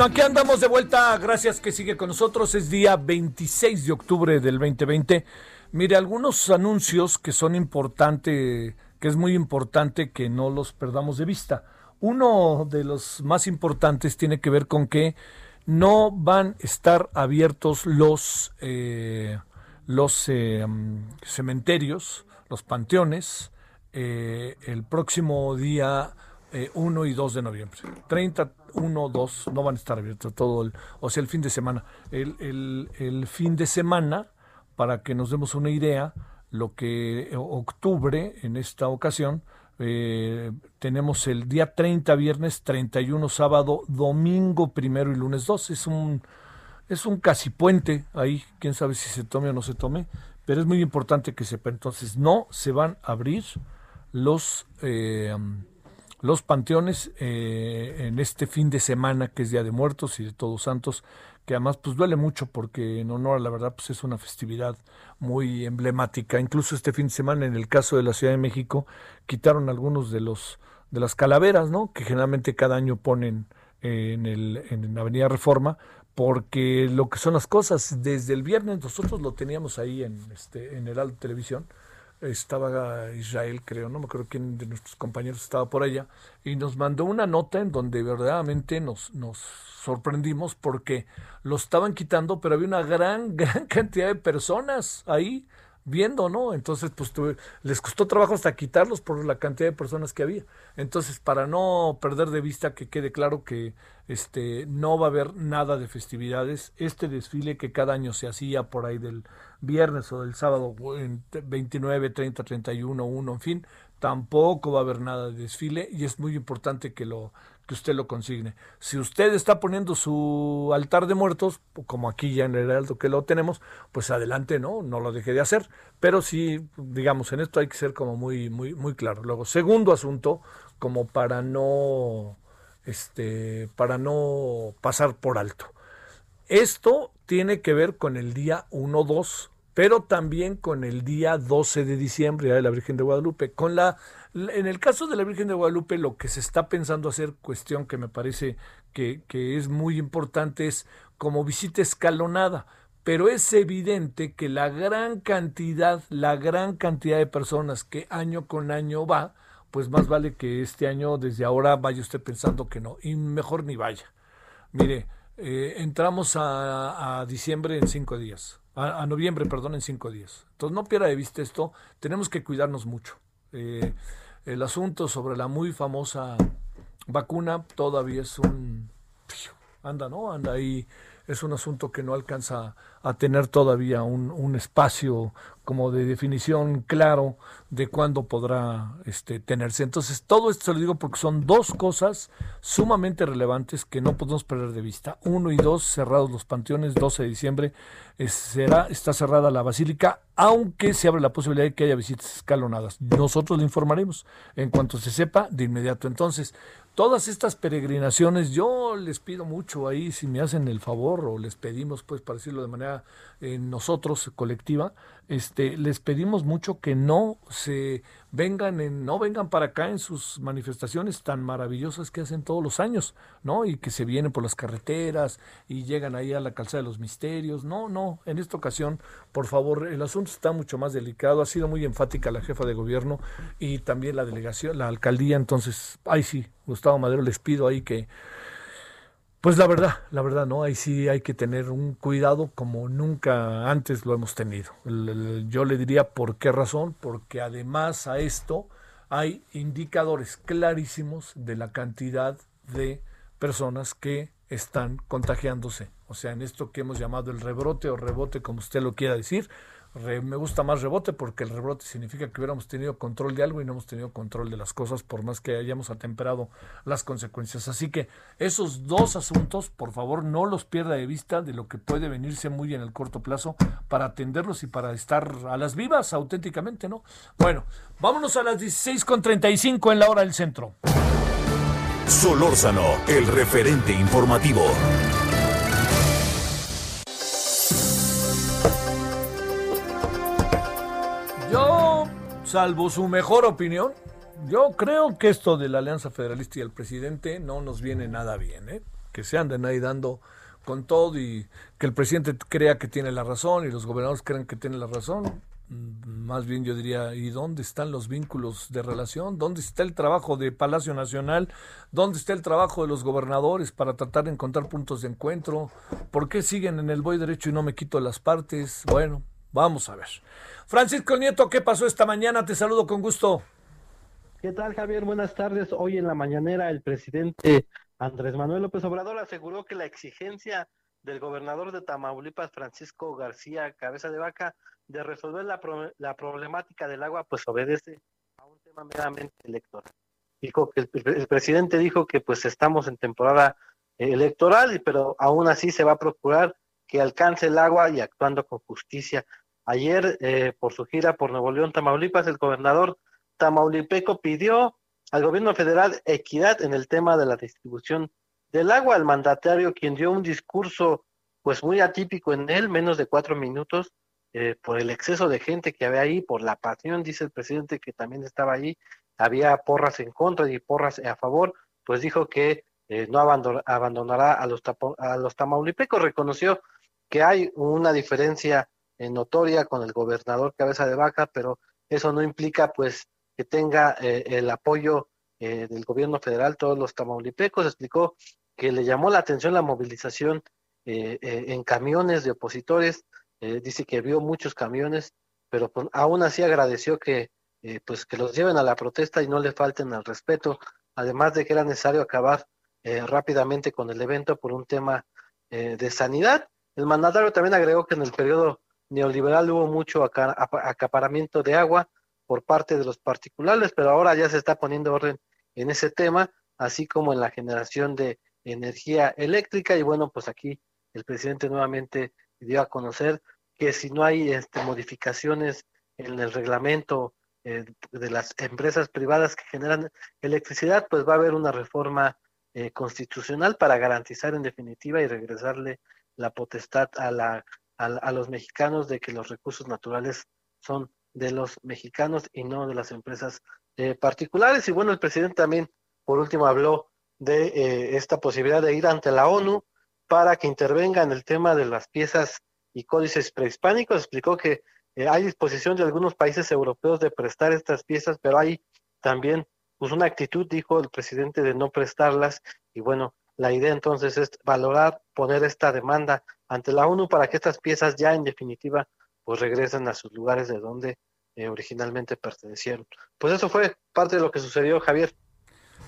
S1: Bueno, aquí andamos de vuelta. Gracias que sigue con nosotros. Es día 26 de octubre del 2020. Mire, algunos anuncios que son importantes, que es muy importante que no los perdamos de vista. Uno de los más importantes tiene que ver con que no van a estar abiertos los, eh, los eh, cementerios, los panteones, eh, el próximo día 1 y 2 de noviembre. 30, uno, dos, no van a estar abiertos todo el, o sea, el fin de semana. El, el, fin de semana, para que nos demos una idea, lo que octubre, en esta ocasión, eh, tenemos el día 30 viernes, 31 sábado, domingo primero y lunes 2. Es un, es un casi puente ahí, quién sabe si se tome o no se tome, pero es muy importante que sepa. Entonces, no se van a abrir los... Eh, los panteones eh, en este fin de semana que es Día de Muertos y de Todos Santos, que además pues duele mucho porque en honor a la verdad pues es una festividad muy emblemática. Incluso este fin de semana en el caso de la Ciudad de México quitaron algunos de los de las calaveras, ¿no? Que generalmente cada año ponen en el en Avenida Reforma porque lo que son las cosas desde el viernes nosotros lo teníamos ahí en este en Heraldo Televisión estaba Israel, creo, no me acuerdo quién de nuestros compañeros estaba por allá, y nos mandó una nota en donde verdaderamente nos, nos sorprendimos porque lo estaban quitando, pero había una gran, (laughs) gran cantidad de personas ahí viendo, ¿no? Entonces, pues les costó trabajo hasta quitarlos por la cantidad de personas que había. Entonces, para no perder de vista que quede claro que este no va a haber nada de festividades, este desfile que cada año se hacía por ahí del viernes o del sábado, en 29, 30, 31, 1, en fin, tampoco va a haber nada de desfile y es muy importante que lo que usted lo consigne. Si usted está poniendo su altar de muertos, como aquí ya en el Heraldo que lo tenemos, pues adelante, ¿no? No lo deje de hacer. Pero sí, digamos, en esto hay que ser como muy, muy, muy claro. Luego, segundo asunto, como para no, este, para no pasar por alto. Esto tiene que ver con el día 1-2 pero también con el día 12 de diciembre, de la Virgen de Guadalupe. Con la, en el caso de la Virgen de Guadalupe, lo que se está pensando hacer, cuestión que me parece que, que es muy importante, es como visita escalonada. Pero es evidente que la gran cantidad, la gran cantidad de personas que año con año va, pues más vale que este año, desde ahora, vaya usted pensando que no, y mejor ni vaya. Mire, eh, entramos a, diciembre en cinco días, a, noviembre, perdón, en cinco días. Entonces no pierda de vista esto, tenemos que cuidarnos mucho. Eh, el asunto sobre la muy famosa vacuna todavía es un... Anda, ¿no? Anda ahí es un asunto que no alcanza a tener todavía un, un espacio como de definición claro de cuándo podrá este, tenerse. Entonces, todo esto se lo digo porque son dos cosas sumamente relevantes que no podemos perder de vista. Uno y dos, cerrados los panteones, 12 de diciembre será, está cerrada la basílica, aunque se abre la posibilidad de que haya visitas escalonadas. Nosotros le informaremos en cuanto se sepa de inmediato. Entonces, todas estas peregrinaciones, yo les pido mucho ahí, si me hacen el favor, o les pedimos, pues, para decirlo de manera eh, nosotros, colectiva, este, les pedimos mucho que no se vengan en, no vengan para acá en sus manifestaciones tan maravillosas que hacen todos los años, ¿no? Y que se vienen por las carreteras y llegan ahí a la calzada de los misterios. No, no, en esta ocasión, por favor, el asunto está mucho más delicado. Ha sido muy enfática la jefa de gobierno y también la delegación, la alcaldía. Entonces, ay sí, Gustavo Madero, les pido ahí que pues la verdad, la verdad, ¿no? Ahí sí hay que tener un cuidado como nunca antes lo hemos tenido. Yo le diría por qué razón, porque además a esto hay indicadores clarísimos de la cantidad de personas que están contagiándose. O sea, en esto que hemos llamado el rebrote o rebote, como usted lo quiera decir, me gusta más rebote porque el rebote significa que hubiéramos tenido control de algo y no hemos tenido control de las cosas por más que hayamos atemperado las consecuencias. Así que esos dos asuntos, por favor, no los pierda de vista de lo que puede venirse muy en el corto plazo para atenderlos y para estar a las vivas auténticamente, ¿no? Bueno, vámonos a las 16.35 en la hora del centro.
S2: Solórzano, el referente informativo.
S1: Salvo su mejor opinión, yo creo que esto de la Alianza Federalista y el presidente no nos viene nada bien, ¿eh? que se anden ahí dando con todo y que el presidente crea que tiene la razón y los gobernadores crean que tienen la razón. Mm, más bien yo diría, ¿y dónde están los vínculos de relación? ¿Dónde está el trabajo de Palacio Nacional? ¿Dónde está el trabajo de los gobernadores para tratar de encontrar puntos de encuentro? ¿Por qué siguen en el voy derecho y no me quito las partes? Bueno, vamos a ver. Francisco Nieto, ¿qué pasó esta mañana? Te saludo con gusto.
S3: ¿Qué tal, Javier? Buenas tardes. Hoy en la mañanera el presidente Andrés Manuel López Obrador aseguró que la exigencia del gobernador de Tamaulipas, Francisco García Cabeza de Vaca, de resolver la, la problemática del agua, pues obedece a un tema meramente electoral. Dijo que el, presidente dijo que pues estamos en temporada electoral, pero aún así se va a procurar que alcance el agua y actuando con justicia. Ayer, eh, por su gira por Nuevo León, Tamaulipas, el gobernador tamaulipeco pidió al gobierno federal equidad en el tema de la distribución del agua. El mandatario, quien dio un discurso pues muy atípico en él, menos de cuatro minutos, eh, por el exceso de gente que había ahí, por la pasión, dice el presidente que también estaba ahí, había porras en contra y porras a favor, pues dijo que eh, no abandonará a los, a los tamaulipecos, reconoció que hay una diferencia notoria con el gobernador Cabeza de Vaca, pero eso no implica pues que tenga eh, el apoyo eh, del gobierno federal, todos los tamaulipecos, explicó que le llamó la atención la movilización eh, en camiones de opositores, dice que vio muchos camiones, pero pues, aún así agradeció que pues que los lleven a la protesta y no le falten al respeto, además de que era necesario acabar rápidamente con el evento por un tema de sanidad. El mandatario también agregó que en el periodo neoliberal hubo mucho acaparamiento de agua por parte de los particulares, pero ahora ya se está poniendo orden en ese tema, así como en la generación de energía eléctrica. Y bueno, pues aquí el presidente nuevamente dio a conocer que si no hay este, modificaciones en el reglamento eh, de las empresas privadas que generan electricidad, pues va a haber una reforma eh, constitucional para garantizar en definitiva y regresarle la potestad a la a, los mexicanos de que los recursos naturales son de los mexicanos y no de las empresas eh, particulares. Y bueno, el presidente también, por último, habló de eh, esta posibilidad de ir ante la ONU para que intervenga en el tema de las piezas y códices prehispánicos. Explicó que eh, hay disposición de algunos países europeos de prestar estas piezas, pero hay también pues una actitud, dijo el presidente, de no prestarlas. Y bueno, la idea entonces es valorar, poner esta demanda ante la ONU para que estas piezas ya en definitiva pues regresen a sus lugares de donde eh, originalmente pertenecieron. Pues eso fue parte de lo que sucedió, Javier.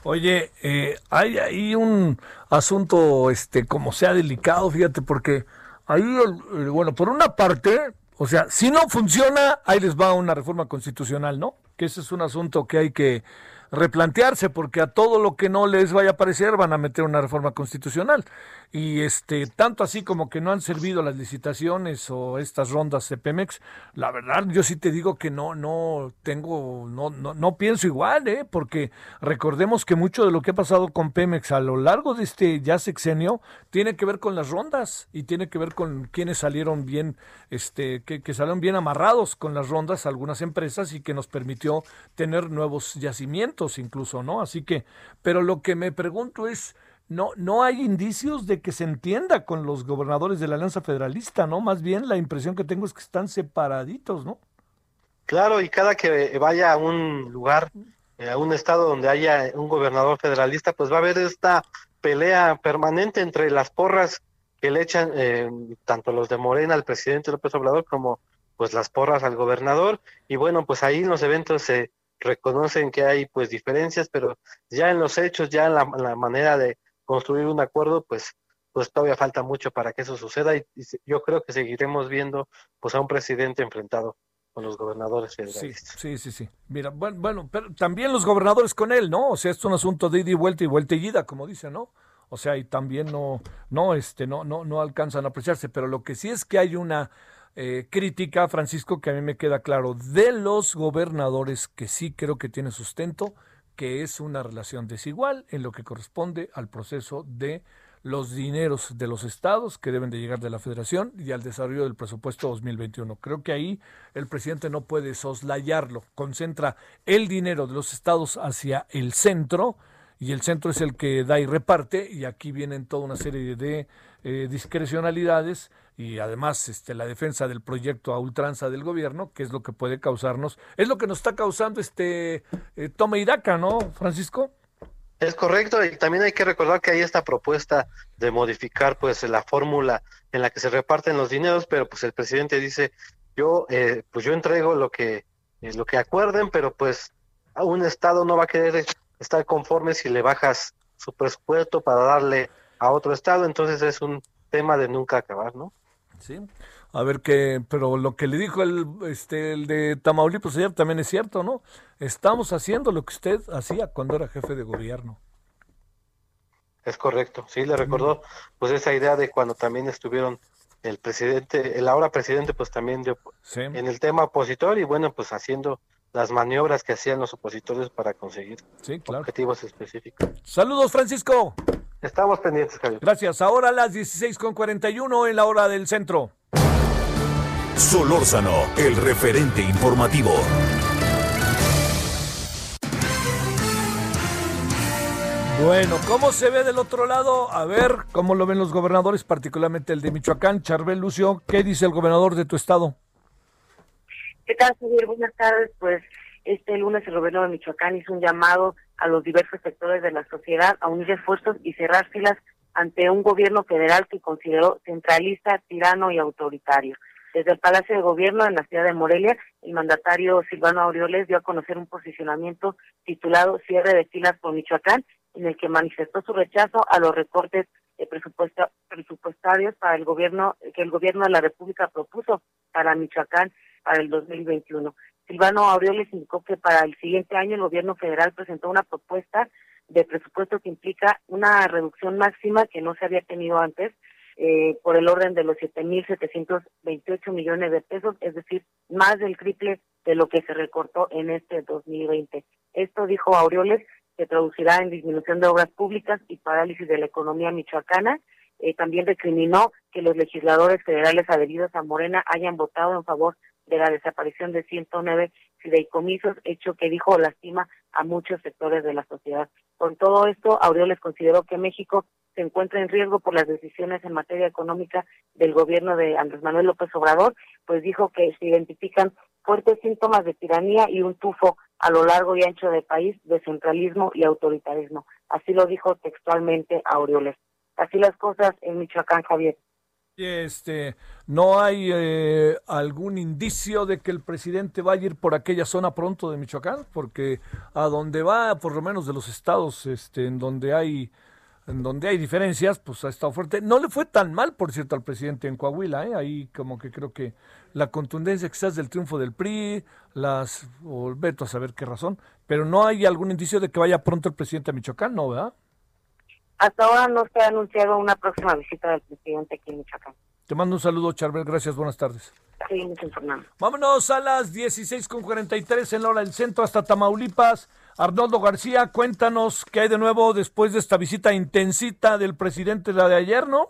S1: Oye, eh, hay ahí un asunto, este, como sea delicado, fíjate, porque ahí, bueno, por una parte, o sea, si no funciona, ahí les va una reforma constitucional, ¿no? Que ese es un asunto que hay que replantearse, porque a todo lo que no les vaya a parecer van a meter una reforma constitucional. Y este, tanto así como que no han servido las licitaciones o estas rondas de Pemex, la verdad, yo sí te digo que no, no tengo, no, no, no pienso igual, ¿eh? porque recordemos que mucho de lo que ha pasado con Pemex a lo largo de este ya sexenio tiene que ver con las rondas y tiene que ver con quienes salieron bien, este, que, que salieron bien amarrados con las rondas algunas empresas y que nos permitió tener nuevos yacimientos incluso, ¿no? Así que, pero lo que me pregunto es, no, no hay indicios de que se entienda con los gobernadores de la Alianza Federalista, ¿no? Más bien la impresión que tengo es que están separaditos, ¿no?
S3: Claro, y cada que vaya a un lugar, eh, a un estado donde haya un gobernador federalista, pues va a haber esta pelea permanente entre las porras que le echan eh, tanto los de Morena al presidente López Obrador como pues las porras al gobernador y bueno pues ahí los eventos se reconocen que hay pues diferencias, pero ya en los hechos, ya en la, manera de construir un acuerdo, pues pues todavía falta mucho para que eso suceda y, yo creo que seguiremos viendo pues a un presidente enfrentado con los gobernadores federalistas.
S1: Sí, sí, sí, Mira, bueno, bueno, pero también los gobernadores con él, ¿no? O sea, es un asunto de ida y vuelta y vuelta y ida, como dice, ¿no? O sea, y también no, no, este, no, no, no alcanzan a apreciarse, pero lo que sí es que hay una eh, crítica, Francisco, que a mí me queda claro, de los gobernadores que sí creo que tiene sustento, que es una relación desigual en lo que corresponde al proceso de los dineros de los estados que deben de llegar de la federación y al desarrollo del presupuesto 2021. Creo que ahí el presidente no puede soslayarlo, concentra el dinero de los estados hacia el centro y el centro es el que da y reparte y aquí vienen toda una serie de eh, discrecionalidades y además este, la defensa del proyecto a ultranza del gobierno, que es lo que puede causarnos, es lo que nos está causando este eh, toma y daca, ¿no, Francisco?
S3: Es correcto, y también hay que recordar que hay esta propuesta de modificar pues la fórmula en la que se reparten los dineros, pero pues el presidente dice, yo eh, pues yo entrego lo que eh, lo que acuerden, pero pues un estado no va a querer estar conforme si le bajas su presupuesto para darle a otro estado, entonces es un tema de nunca acabar, ¿no?
S1: Sí. A ver qué, pero lo que le dijo el, este, el de Tamaulipas ayer también es cierto, ¿no? Estamos haciendo lo que usted hacía cuando era jefe de gobierno.
S3: Es correcto, sí, le recordó pues esa idea de cuando también estuvieron el presidente, el ahora presidente pues también en el tema opositor y bueno pues haciendo las maniobras que hacían los opositores para conseguir objetivos específicos.
S1: Saludos Francisco.
S3: Estamos pendientes, Javier.
S1: Gracias. Ahora a las 16.41 en la hora del centro.
S2: Solórzano, el referente informativo.
S1: Bueno, ¿cómo se ve del otro lado? A ver, ¿cómo lo ven los gobernadores, particularmente el de Michoacán? Charbel Lucio, ¿qué dice el gobernador de tu estado?
S4: ¿Qué tal, Javier? Buenas tardes. Pues este lunes el gobernador de Michoacán hizo un llamado a los diversos sectores de la sociedad a unir esfuerzos y cerrar filas ante un gobierno federal que consideró centralista, tirano y autoritario. Desde el Palacio de Gobierno en la ciudad de Morelia, el mandatario Silvano Aureoles dio a conocer un posicionamiento titulado Cierre de filas por Michoacán, en el que manifestó su rechazo a los recortes de presupuesto, presupuestarios para el gobierno que el gobierno de la República propuso para Michoacán para el 2021. Silvano Aureoles indicó que para el siguiente año el gobierno federal presentó una propuesta de presupuesto que implica una reducción máxima que no se había tenido antes eh, por el orden de los 7.728 millones de pesos, es decir, más del triple de lo que se recortó en este 2020. Esto, dijo Aureoles, se traducirá en disminución de obras públicas y parálisis de la economía michoacana eh, también recriminó que los legisladores federales adheridos a Morena hayan votado en favor la desaparición de 109 fideicomisos, hecho que dijo lastima a muchos sectores de la sociedad. Con todo esto, Aureoles consideró que México se encuentra en riesgo por las decisiones en materia económica del gobierno de Andrés Manuel López Obrador, pues dijo que se identifican fuertes síntomas de tiranía y un tufo a lo largo y ancho del país de centralismo y autoritarismo. Así lo dijo textualmente Aureoles. Así las cosas en Michoacán, Javier.
S1: Este, ¿No hay eh, algún indicio de que el presidente va a ir por aquella zona pronto de Michoacán? Porque a donde va, por lo menos de los estados este, en donde hay en donde hay diferencias, pues ha estado fuerte. No le fue tan mal, por cierto, al presidente en Coahuila, ¿eh? ahí como que creo que la contundencia quizás del triunfo del PRI, las, o a saber qué razón, pero no hay algún indicio de que vaya pronto el presidente a Michoacán, ¿no, verdad?
S4: Hasta ahora no se ha anunciado una próxima visita del presidente aquí en Michoacán.
S1: Te mando un saludo, Charbel, gracias, buenas tardes.
S4: Sí, mucho.
S1: Vámonos a las 16.43 en la hora del centro hasta Tamaulipas. Arnoldo García, cuéntanos qué hay de nuevo después de esta visita intensita del presidente la de ayer, ¿no?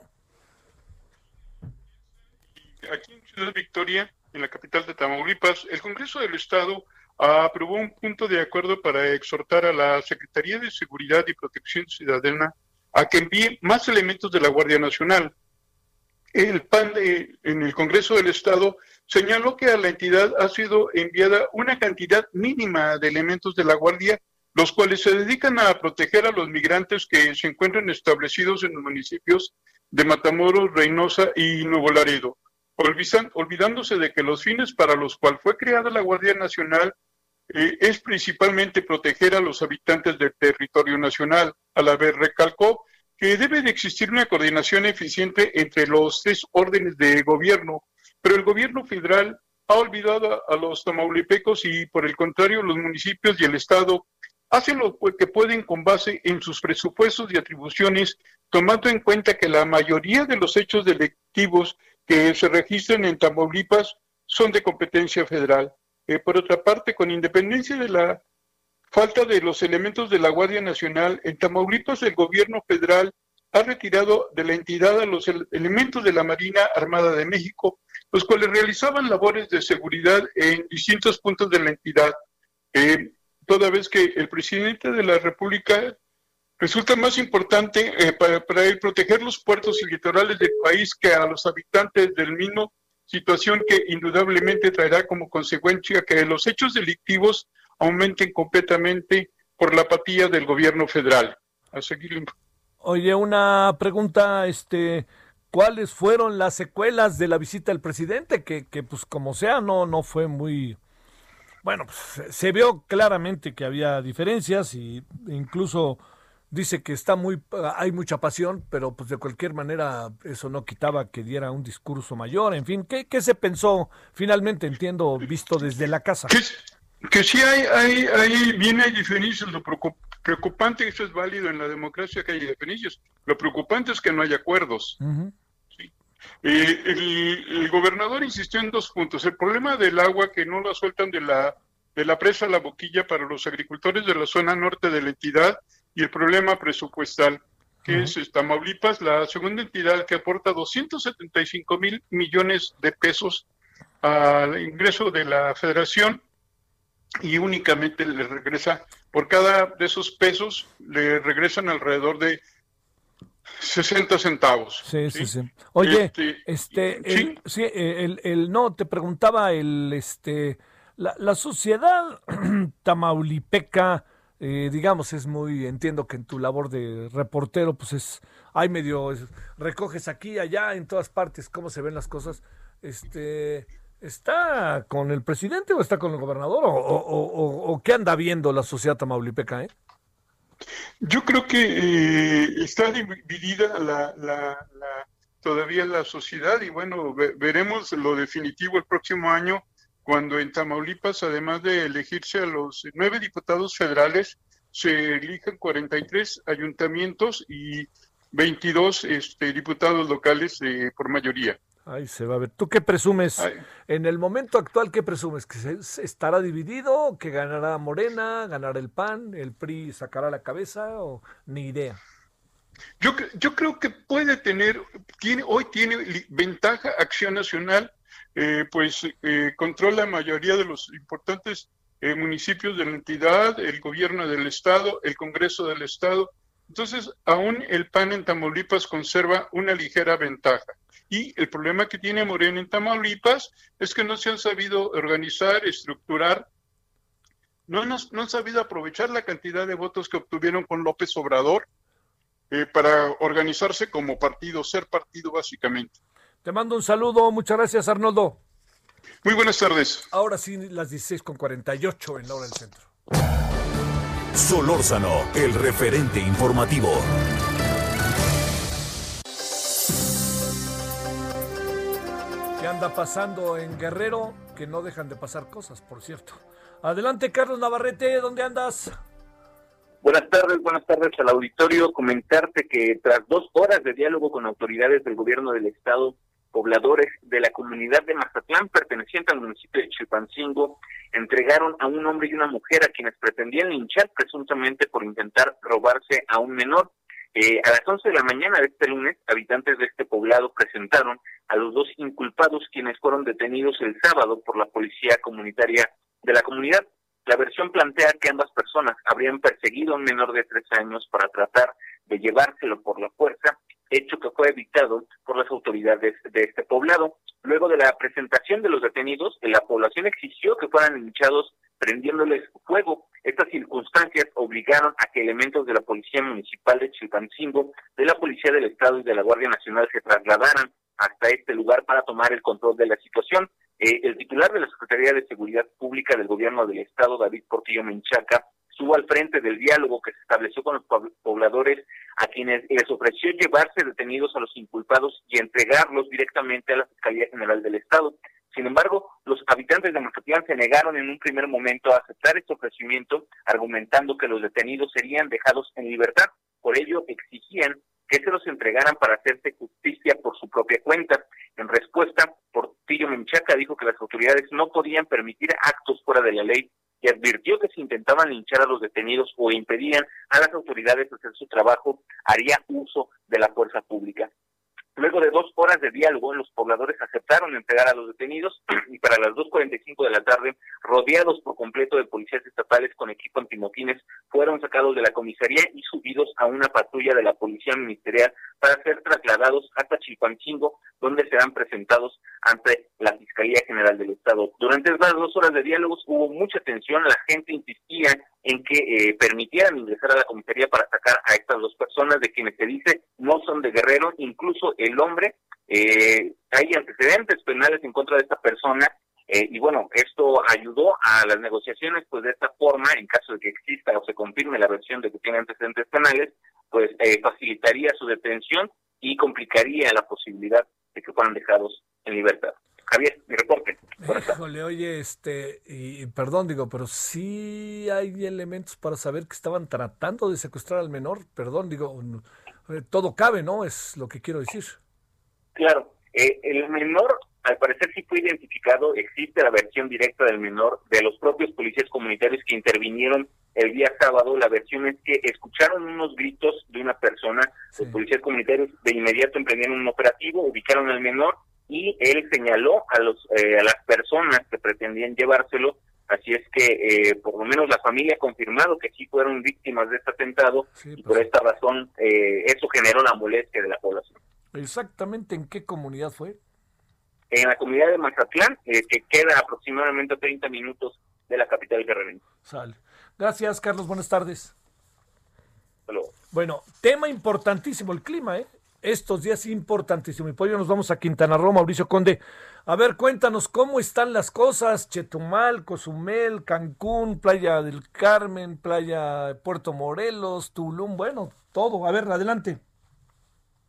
S5: Aquí en Ciudad Victoria, en la capital de Tamaulipas, el Congreso del Estado aprobó un punto de acuerdo para exhortar a la Secretaría de Seguridad y Protección Ciudadana a que envíe más elementos de la Guardia Nacional. El PAN en el Congreso del Estado señaló que a la entidad ha sido enviada una cantidad mínima de elementos de la Guardia, los cuales se dedican a proteger a los migrantes que se encuentran establecidos en los municipios de Matamoros, Reynosa y Nuevo Laredo, olvidándose de que los fines para los cuales fue creada la Guardia Nacional eh, es principalmente proteger a los habitantes del territorio nacional. A la vez recalcó que debe de existir una coordinación eficiente entre los tres órdenes de gobierno, pero el gobierno federal ha olvidado a, los tamaulipecos y por el contrario los municipios y el Estado hacen lo que pueden con base en sus presupuestos y atribuciones, tomando en cuenta que la mayoría de los hechos delictivos que se registran en Tamaulipas son de competencia federal. Eh, por otra parte, con independencia de la falta de los elementos de la Guardia Nacional, en Tamaulipas el gobierno federal ha retirado de la entidad a los elementos de la Marina Armada de México, los cuales realizaban labores de seguridad en distintos puntos de la entidad, eh, toda vez que el presidente de la República resulta más importante eh, para, para proteger los puertos y litorales del país que a los habitantes del mismo, situación que indudablemente traerá como consecuencia que los hechos delictivos aumenten completamente por la apatía del gobierno federal.
S1: Oye, una pregunta, este, ¿cuáles fueron las secuelas de la visita del presidente? Que, que pues como sea, no, no fue muy, bueno, pues, se vio claramente que había diferencias y incluso dice que está muy, hay mucha pasión, pero pues de cualquier manera eso no quitaba que diera un discurso mayor. En fin, ¿qué, qué se pensó finalmente, entiendo, visto desde la casa?
S5: Que, que sí hay, hay, hay, bien hay diferencias, lo preocupante, eso es válido en la democracia que hay diferencias, lo preocupante es que no hay acuerdos. Eh, el, gobernador insistió en dos puntos. El problema del agua que no la sueltan de la, de la presa a la boquilla para los agricultores de la zona norte de la entidad y el problema presupuestal, que es Tamaulipas, la segunda entidad que aporta 275 mil millones de pesos al ingreso de la federación y únicamente le regresa, por cada de esos pesos, le regresan alrededor de 60 centavos.
S1: Sí, sí, sí. Oye, este, este ¿sí? el, el, no, te preguntaba el, este, la, la sociedad (clears throat) tamaulipeca, eh, digamos, es muy, entiendo que en tu labor de reportero, pues es, hay medio, recoges aquí, allá, en todas partes, cómo se ven las cosas, este, ¿Está con el presidente o está con el gobernador? ¿O, o, qué anda viendo la sociedad tamaulipeca? Eh?
S5: Yo creo que eh, está dividida la, la, todavía la sociedad y bueno, veremos lo definitivo el próximo año cuando en Tamaulipas, además de elegirse a los nueve diputados federales, se eligen 43 ayuntamientos y 22 este, diputados locales eh, por mayoría.
S1: Ahí se va a ver. ¿Tú qué presumes? En el momento actual, ¿qué presumes? ¿Que se, estará dividido? ¿Que ganará Morena? ¿Ganará el PAN? ¿El PRI sacará la cabeza? ¿O ni idea?
S5: Yo, yo creo que puede tener, tiene, hoy tiene ventaja Acción Nacional, eh, pues eh, controla la mayoría de los importantes eh, municipios de la entidad, el gobierno del Estado, el Congreso del Estado. Entonces, aún el PAN en Tamaulipas conserva una ligera ventaja. Y el problema que tiene Morena en Tamaulipas es que no se han sabido organizar, estructurar, no, no, no han sabido aprovechar la cantidad de votos que obtuvieron con López Obrador eh, para organizarse como partido, ser partido básicamente.
S1: Te mando un saludo, muchas gracias Arnoldo.
S5: Muy buenas tardes.
S1: Ahora sí, las 16 con 48 en la hora del centro.
S2: Solórzano, el referente informativo.
S1: ¿Qué anda pasando en Guerrero? Que no dejan de pasar cosas, por cierto. Adelante, Carlos Navarrete, ¿dónde andas?
S6: Buenas tardes, buenas tardes al auditorio. Comentarte que tras dos horas de diálogo con autoridades del gobierno del estado, pobladores de la comunidad de Mazatlán perteneciente al municipio de Chilpancingo entregaron a un hombre y una mujer a quienes pretendían linchar presuntamente por intentar robarse a un menor. Eh, a las 11 de la mañana de este lunes, habitantes de este poblado presentaron a los dos inculpados quienes fueron detenidos el sábado por la policía comunitaria de la comunidad. La versión plantea que ambas personas habrían perseguido a un menor de tres años para tratar de llevárselo por la fuerza, hecho que fue evitado por las autoridades de este poblado. Luego de la presentación de los detenidos, la población exigió que fueran linchados prendiéndoles fuego. Estas circunstancias obligaron a que elementos de la Policía Municipal de Chilpancingo, de la Policía del Estado y de la Guardia Nacional se trasladaran hasta este lugar para tomar el control de la situación. Eh, el titular de la Secretaría de Seguridad Pública del Gobierno del Estado, David Portillo Menchaca, estuvo al frente del diálogo que se estableció con los pobladores a quienes les ofreció llevarse detenidos a los inculpados y entregarlos directamente a la Fiscalía General del Estado. Sin embargo, los habitantes de Mazatlán se negaron en un primer momento a aceptar este ofrecimiento, argumentando que los detenidos serían dejados en libertad. Por ello, exigían que se los entregaran para hacerse justicia por su propia cuenta. En respuesta, Portillo Menchaca dijo que las autoridades no podían permitir actos fuera de la ley y advirtió que si intentaban linchar a los detenidos o impedían a las autoridades hacer su trabajo, haría uso de la fuerza pública. Luego de dos horas de diálogo, los pobladores aceptaron entregar a los detenidos (clears throat) y para las 2.45 de la tarde, rodeados por completo de policías estatales con equipo antimotines, fueron sacados de la comisaría y subidos a una patrulla de la policía ministerial para ser trasladados hasta Chilpancingo, donde serán presentados ante la Fiscalía General del Estado. Durante las dos horas de diálogos hubo mucha tensión, la gente insistía en que eh, permitieran ingresar a la comisaría para sacar a estas dos personas de quienes se dice no son de Guerrero, incluso el hombre, eh, hay antecedentes penales en contra de esta persona eh, y bueno, esto ayudó a las negociaciones, pues de esta forma, en caso de que exista o se confirme la versión de que tiene antecedentes penales, pues eh, facilitaría su detención y complicaría la posibilidad de que fueran dejados en libertad. Javier, mi reporte.
S1: Híjole, oye, este, y perdón, digo, pero sí hay elementos para saber que estaban tratando de secuestrar al menor, perdón, digo, eh, todo cabe, ¿no? Es lo que quiero decir.
S6: Claro, eh, el menor al parecer sí fue identificado, existe la versión directa del menor de los propios policías comunitarios que intervinieron el día sábado. La versión es que escucharon unos gritos de una persona, los policías comunitarios de inmediato emprendieron un operativo, ubicaron al menor y él señaló a los eh, a las personas que pretendían llevárselo así es que eh, por lo menos la familia ha confirmado que sí fueron víctimas de este atentado y por pues. esta razón eh, eso generó la molestia de la población.
S1: Exactamente en qué comunidad fue?
S6: En la comunidad de Mazatlán, que queda aproximadamente 30 minutos de la capital guerrero.
S1: Sale. Gracias, Carlos. Buenas tardes. Bueno, tema importantísimo el clima, ¿eh? Estos días importantísimo. Y por ello nos vamos a Quintana Roo, Mauricio Conde. A ver, cuéntanos cómo están las cosas. Chetumal, Cozumel, Cancún, Playa del Carmen, Playa Puerto Morelos, Tulum, bueno, todo. A ver, adelante.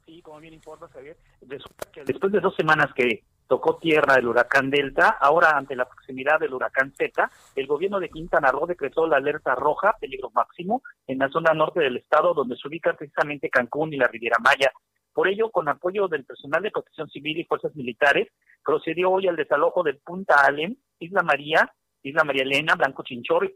S7: Sí, como bien importa, Javier, después de dos semanas que tocó tierra el huracán Delta, ahora ante la proximidad del huracán Z, el gobierno de Quintana Roo decretó la alerta roja, peligro máximo, en la zona norte del estado, donde se ubica precisamente Cancún y la Riviera Maya. Por ello, con apoyo del personal de protección civil y fuerzas militares, procedió hoy al desalojo de Punta Alem, Isla María, Isla María Elena, Blanco Chinchorro y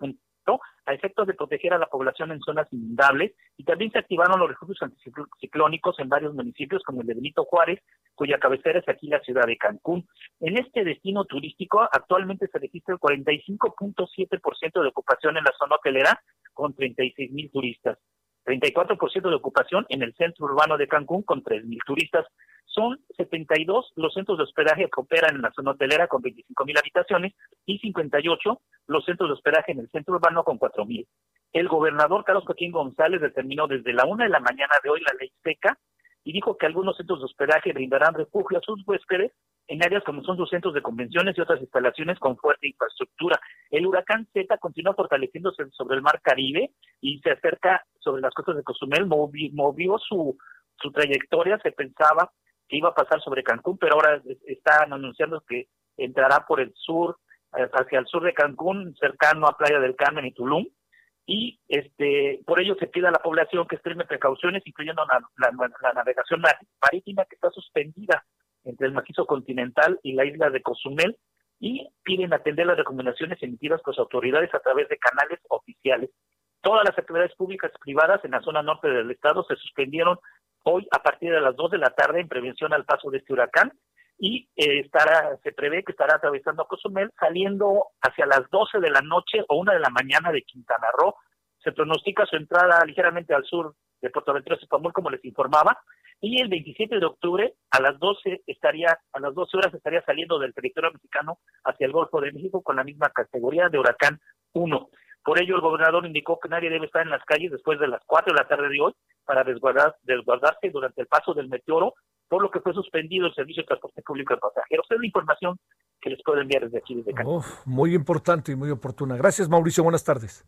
S7: efecto a efectos de proteger a la población en zonas inundables y también se activaron los refugios anticiclónicos en varios municipios como el de Benito Juárez, cuya cabecera es aquí la ciudad de Cancún. En este destino turístico actualmente se registra el 45.7% de ocupación en la zona hotelera con 36 mil turistas. 34% de ocupación en el centro urbano de Cancún con 3.000 turistas. Son 72 los centros de hospedaje que operan en la zona hotelera con 25.000 habitaciones y 58 los centros de hospedaje en el centro urbano con 4.000. El gobernador Carlos Joaquín González determinó desde la una de la mañana de hoy la ley seca y dijo que algunos centros de hospedaje brindarán refugio a sus huéspedes en áreas como son sus centros de convenciones y otras instalaciones con fuerte infraestructura. El huracán Z continúa fortaleciéndose sobre el mar Caribe y se acerca sobre las costas de Cozumel, movió, su, su trayectoria, se pensaba que iba a pasar sobre Cancún, pero ahora están anunciando que entrará por el sur, eh, hacia el sur de Cancún, cercano a Playa del Carmen y Tulum, y este por ello se pide a la población que extreme precauciones, incluyendo la, navegación marítima que está suspendida entre el macizo continental y la isla de Cozumel, y piden atender las recomendaciones emitidas por las autoridades a través de canales oficiales. Todas las actividades públicas y privadas en la zona norte del estado se suspendieron hoy a partir de las 2 de la tarde en prevención al paso de este huracán y eh, estará, se prevé que estará atravesando Cozumel saliendo hacia las 12 de la noche o 1 de la mañana de Quintana Roo. Se pronostica su entrada ligeramente al sur de Puerto Ventura Pamul, como les informaba, y el 27 de octubre a las 12 estaría a las 12 horas estaría saliendo del territorio mexicano hacia el Golfo de México con la misma categoría de huracán 1. Por ello el gobernador indicó que nadie debe estar en las calles después de las 4 de la tarde de hoy para desguardar, desguardarse durante el paso del meteoro por lo que fue suspendido el servicio de transporte público de pasajeros. Es la información que les puedo enviar desde aquí, desde Cancún.
S1: muy importante y muy oportuna. Gracias, Mauricio. Buenas tardes.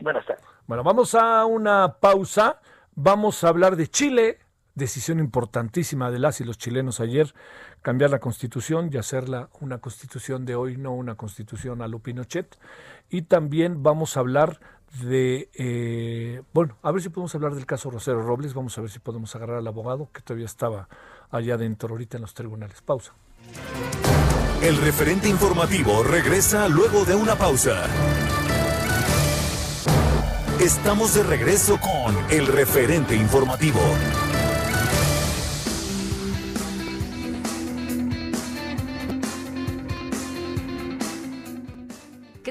S7: Buenas tardes.
S1: Bueno, vamos a una pausa. Vamos a hablar de Chile. Decisión importantísima de las y los chilenos ayer, cambiar la constitución y hacerla una constitución de hoy, no una constitución a lo Pinochet. Y también vamos a hablar de, eh, bueno, a ver si podemos hablar del caso Rosero Robles, vamos a ver si podemos agarrar al abogado que todavía estaba allá dentro ahorita en los tribunales. Pausa.
S2: El referente informativo regresa luego de una pausa. Estamos de regreso con el referente informativo.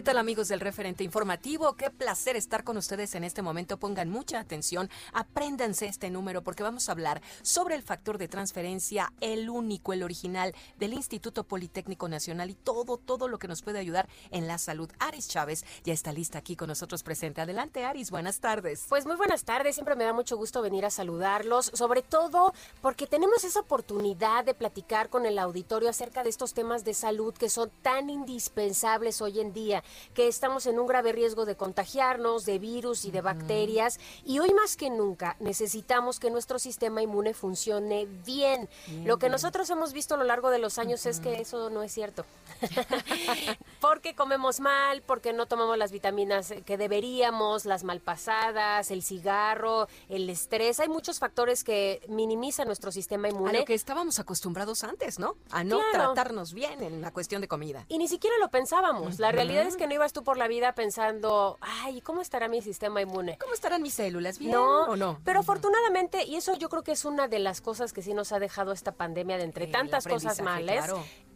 S8: ¿Qué tal amigos del referente informativo? Qué placer estar con ustedes en este momento. Pongan mucha atención, apréndanse este número porque vamos a hablar sobre el factor de transferencia, el único, el original del Instituto Politécnico Nacional y todo, todo lo que nos puede ayudar en la salud. Aris Chávez ya está lista aquí con nosotros presente. Adelante Aris, buenas tardes.
S9: Pues muy buenas tardes, siempre me da mucho gusto venir a saludarlos, sobre todo porque tenemos esa oportunidad de platicar con el auditorio acerca de estos temas de salud que son tan indispensables hoy en día que estamos en un grave riesgo de contagiarnos de virus y de bacterias y hoy más que nunca necesitamos que nuestro sistema inmune funcione bien. Lo que nosotros hemos visto a lo largo de los años es que eso no es cierto. (laughs) (laughs) porque comemos mal, porque no tomamos las vitaminas que deberíamos, las malpasadas, el cigarro, el estrés. Hay muchos factores que minimizan nuestro sistema inmune.
S8: A lo que estábamos acostumbrados antes, ¿no? A no tratarnos bien en la cuestión de comida.
S9: Y ni siquiera lo pensábamos. La realidad es que no ibas tú por la vida pensando, ay, ¿cómo estará mi sistema inmune?
S8: ¿Cómo estarán mis células? ¿Bien
S9: no,
S8: o no?
S9: Pero afortunadamente, y eso yo creo que es una de las cosas que sí nos ha dejado esta pandemia de entre tantas cosas males,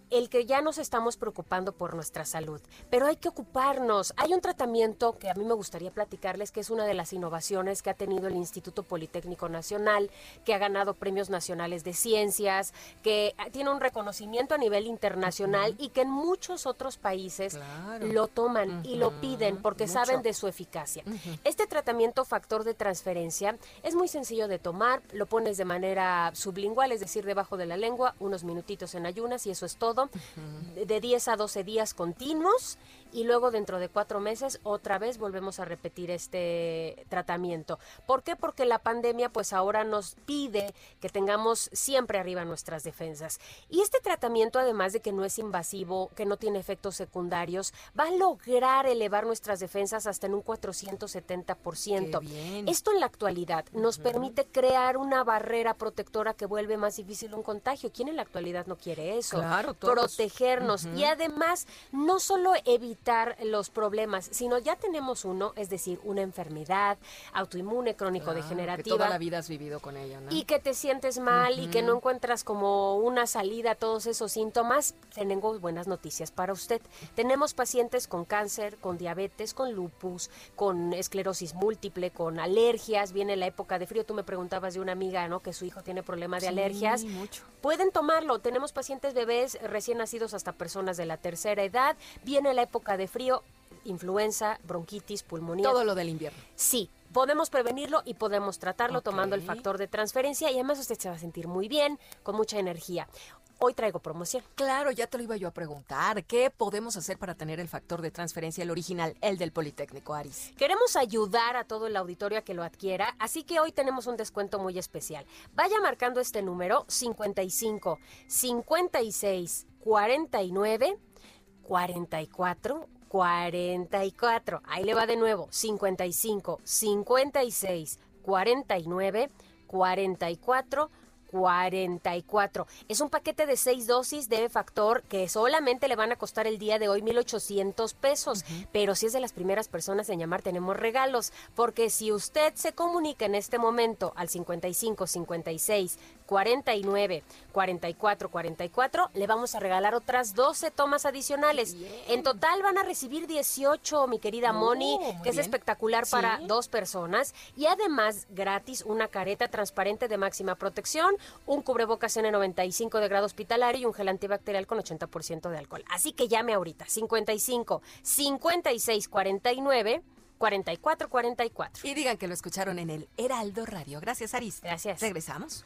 S9: el que ya nos estamos preocupando por nuestra salud, pero hay que ocuparnos. Hay un tratamiento que a mí me gustaría platicarles, que es una de las innovaciones que ha tenido el Instituto Politécnico Nacional, que ha ganado premios nacionales de ciencias, que tiene un reconocimiento a nivel internacional y que en muchos otros países lo toman y lo piden porque saben de su eficacia. Este tratamiento factor de transferencia es muy sencillo de tomar, lo pones de manera sublingual, es decir, debajo de la lengua, unos minutitos en ayunas y eso es todo de 10 a 12 días continuos y luego dentro de cuatro meses otra vez volvemos a repetir este tratamiento. ¿Por qué? Porque la pandemia pues ahora nos pide que tengamos siempre arriba nuestras defensas. Y este tratamiento además de que no es invasivo, que no tiene efectos secundarios, va a lograr elevar nuestras defensas hasta en un 470%. Esto en la actualidad nos permite crear una barrera protectora que vuelve más difícil un contagio. ¿Quién en la actualidad no quiere eso?
S8: Claro,
S9: Protegernos y además no solo evitar evitar los problemas, sino ya tenemos uno, es decir, una enfermedad autoinmune, crónico-degenerativa. que
S8: toda la vida has vivido con ella, ¿no?
S9: Y que te sientes mal y que no encuentras como una salida a todos esos síntomas, tenemos buenas noticias para usted. Tenemos pacientes con cáncer, con diabetes, con lupus, con esclerosis múltiple, con alergias, viene la época de frío. Tú me preguntabas de una amiga, ¿no? Que su hijo tiene problemas de alergias.
S8: Mucho.
S9: Pueden tomarlo. Tenemos pacientes bebés recién nacidos hasta personas de la tercera edad. Viene la época de frío, influenza, bronquitis, pulmonía.
S8: Todo lo del invierno.
S9: Sí, podemos prevenirlo y podemos tratarlo tomando el factor de transferencia y además usted se va a sentir muy bien, con mucha energía. Hoy traigo promoción.
S8: Claro, ya te lo iba yo a preguntar. ¿Qué podemos hacer para tener el factor de transferencia, el original, el del Politécnico Aris?
S9: Queremos ayudar a todo el auditorio a que lo adquiera, así que hoy tenemos un descuento muy especial. Vaya marcando este número 55 56 49 44 44. Ahí le va de nuevo. 55 56 49 44 44. Es un paquete de seis dosis de factor que solamente le van a costar el día de hoy 1,800 pesos. Pero si es de las primeras personas en llamar, tenemos regalos. Porque si usted se comunica en este momento al 55 56 49 44 44, le vamos a regalar otras 12 tomas adicionales. En total van a recibir 18, mi querida Moni, que es espectacular para dos personas. Y además, gratis, una careta transparente de máxima protección, un cubrebocas N95 de grado hospitalario y un gel antibacterial con 80% de alcohol. Así que llame ahorita, 55 56 49 44 44.
S8: Y digan que lo escucharon en el Heraldo Radio. Gracias, Aris.
S9: Gracias.
S8: Regresamos.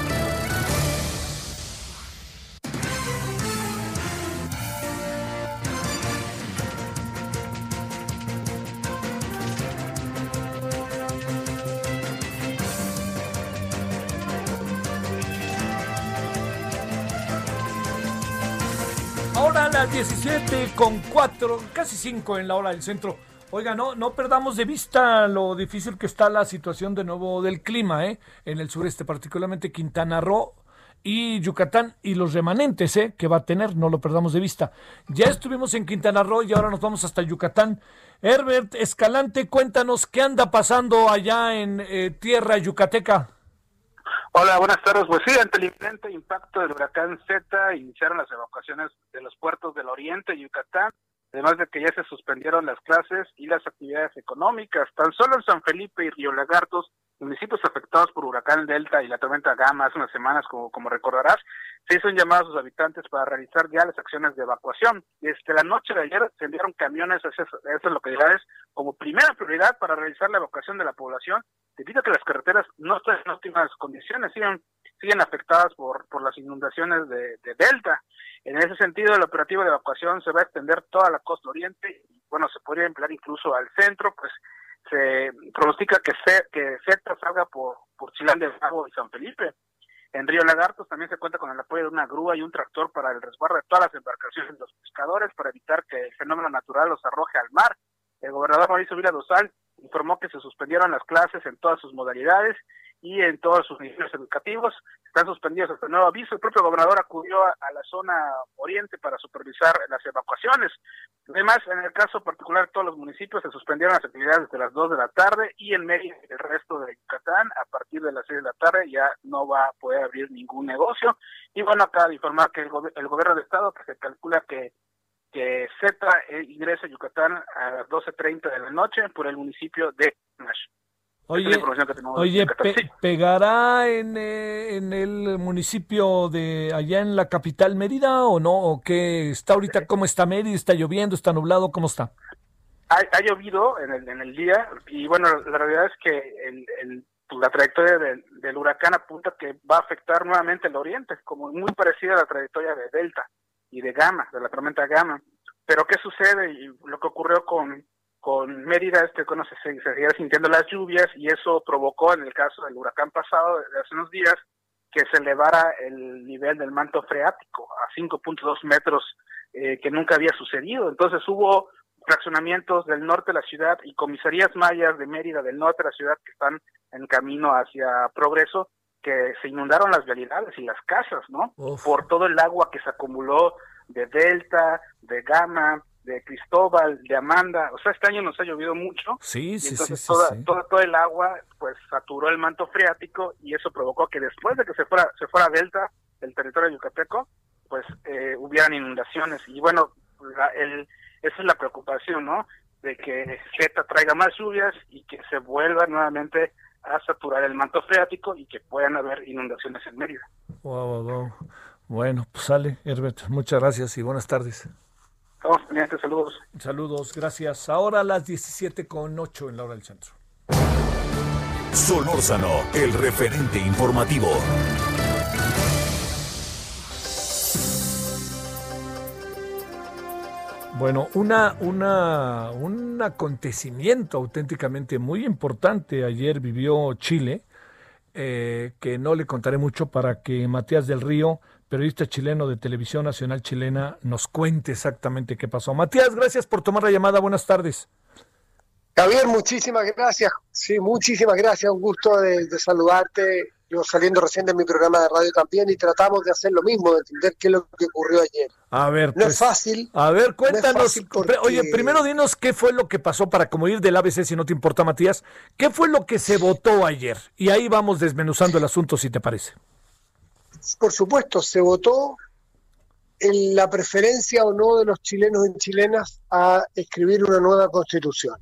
S1: 17 con 4, casi 5 en la hora del centro. Oiga, no, no perdamos de vista lo difícil que está la situación de nuevo del clima, ¿eh? En el sureste, particularmente Quintana Roo y Yucatán y los remanentes, ¿eh? Que va a tener, no lo perdamos de vista. Ya estuvimos en Quintana Roo y ahora nos vamos hasta Yucatán. Herbert Escalante, cuéntanos qué anda pasando allá en eh, tierra yucateca.
S10: Hola, buenas tardes. Pues sí, ante el inminente impacto del huracán Z, iniciaron las evacuaciones de los puertos del oriente y Yucatán además de que ya se suspendieron las clases y las actividades económicas. Tan solo en San Felipe y Río Lagartos, municipios afectados por huracán Delta y la tormenta Gama hace unas semanas, como, como recordarás, se hizo un llamado a sus habitantes para realizar ya las acciones de evacuación. Desde la noche de ayer se enviaron camiones a esas, localidades como primera prioridad para realizar la evacuación de la población, debido a que las carreteras no están en óptimas condiciones, siguen, siguen afectadas por, por las inundaciones de, de Delta. En ese sentido, el operativo de evacuación se va a extender toda la costa oriente y, bueno, se podría emplear incluso al centro, pues se pronostica que, se, que Z salga por, por Chilán del Lago y San Felipe. En Río Lagartos también se cuenta con el apoyo de una grúa y un tractor para el resguardo de todas las embarcaciones de los pescadores para evitar que el fenómeno natural los arroje al mar. El gobernador Mauricio Vila Dosal informó que se suspendieron las clases en todas sus modalidades y en todos sus niveles educativos. Están suspendidos hasta nuevo aviso. El propio gobernador acudió a, la zona oriente para supervisar las evacuaciones. Además, en el caso particular todos los municipios se suspendieron las actividades desde las 2 de la tarde y en medio del resto de Yucatán a partir de las 6 de la tarde ya no va a poder abrir ningún negocio. Y bueno, acaba de informar que el, el gobierno de estado se calcula que que Z eh, ingresa a Yucatán a las 12.30 de la noche por el municipio de Nash.
S1: Oye, oye ¿pegará en, eh, en, el municipio de allá en la capital Mérida o no? ¿O qué está ahorita? ¿Cómo está Mérida? ¿Está lloviendo? ¿Está nublado? ¿Cómo está?
S10: Ha, ha llovido en el, en el día y bueno, la realidad es que el, el, la trayectoria del, del huracán apunta que va a afectar nuevamente el oriente, como muy parecida a la trayectoria de Delta y de Gama, de la tormenta Gama. Pero ¿qué sucede? Y lo que ocurrió con con Mérida, este, bueno, se, se, seguía sintiendo las lluvias y eso provocó, en el caso del huracán pasado de hace unos días, que se elevara el nivel del manto freático a 5.2 metros, eh, que nunca había sucedido. Entonces hubo fraccionamientos del norte de la ciudad y comisarías mayas de Mérida del norte de la ciudad que están en camino hacia Progreso, que se inundaron las vialidades y las casas, ¿no? Por todo el agua que se acumuló de Delta, de Gama, de Cristóbal, de Amanda, o sea, este año nos ha llovido mucho.
S1: Sí, sí,
S10: entonces
S1: sí,
S10: toda,
S1: sí.
S10: Todo, todo el agua pues saturó el manto freático y eso provocó que después de que se fuera se fuera Delta, el territorio de yucateco, pues eh, hubieran inundaciones y bueno, la, el, esa es la preocupación, ¿no? De que Z traiga más lluvias y que se vuelva nuevamente a saturar el manto freático y que puedan haber inundaciones en Mérida.
S1: Wow, wow. Bueno, pues sale, Herbert. Muchas gracias y buenas tardes.
S10: Estamos pendientes, saludos.
S1: Saludos, gracias. Ahora a las 17 con 8 en la hora del centro.
S2: Solórzano, el referente informativo.
S1: Bueno, una, una, un acontecimiento auténticamente muy importante ayer vivió Chile, eh, que no le contaré mucho para que Matías del Río, periodista chileno de Televisión Nacional Chilena, nos cuente exactamente qué pasó. Matías, gracias por tomar la llamada. Buenas tardes.
S11: Javier, muchísimas gracias. Sí, muchísimas gracias. Un gusto de, de, saludarte. Yo saliendo recién de mi programa de radio también y tratamos de hacer lo mismo, de entender qué es lo que ocurrió ayer.
S1: A ver,
S11: no
S1: pues,
S11: es fácil.
S1: A ver, cuéntanos.
S11: No es fácil porque...
S1: Oye, primero dinos qué fue lo que pasó para como ir del ABC, si no te importa, Matías. ¿Qué fue lo que se votó ayer? Y ahí vamos desmenuzando el asunto, si te parece.
S11: Por supuesto, se votó en la preferencia o no de los chilenos y chilenas a escribir una nueva constitución.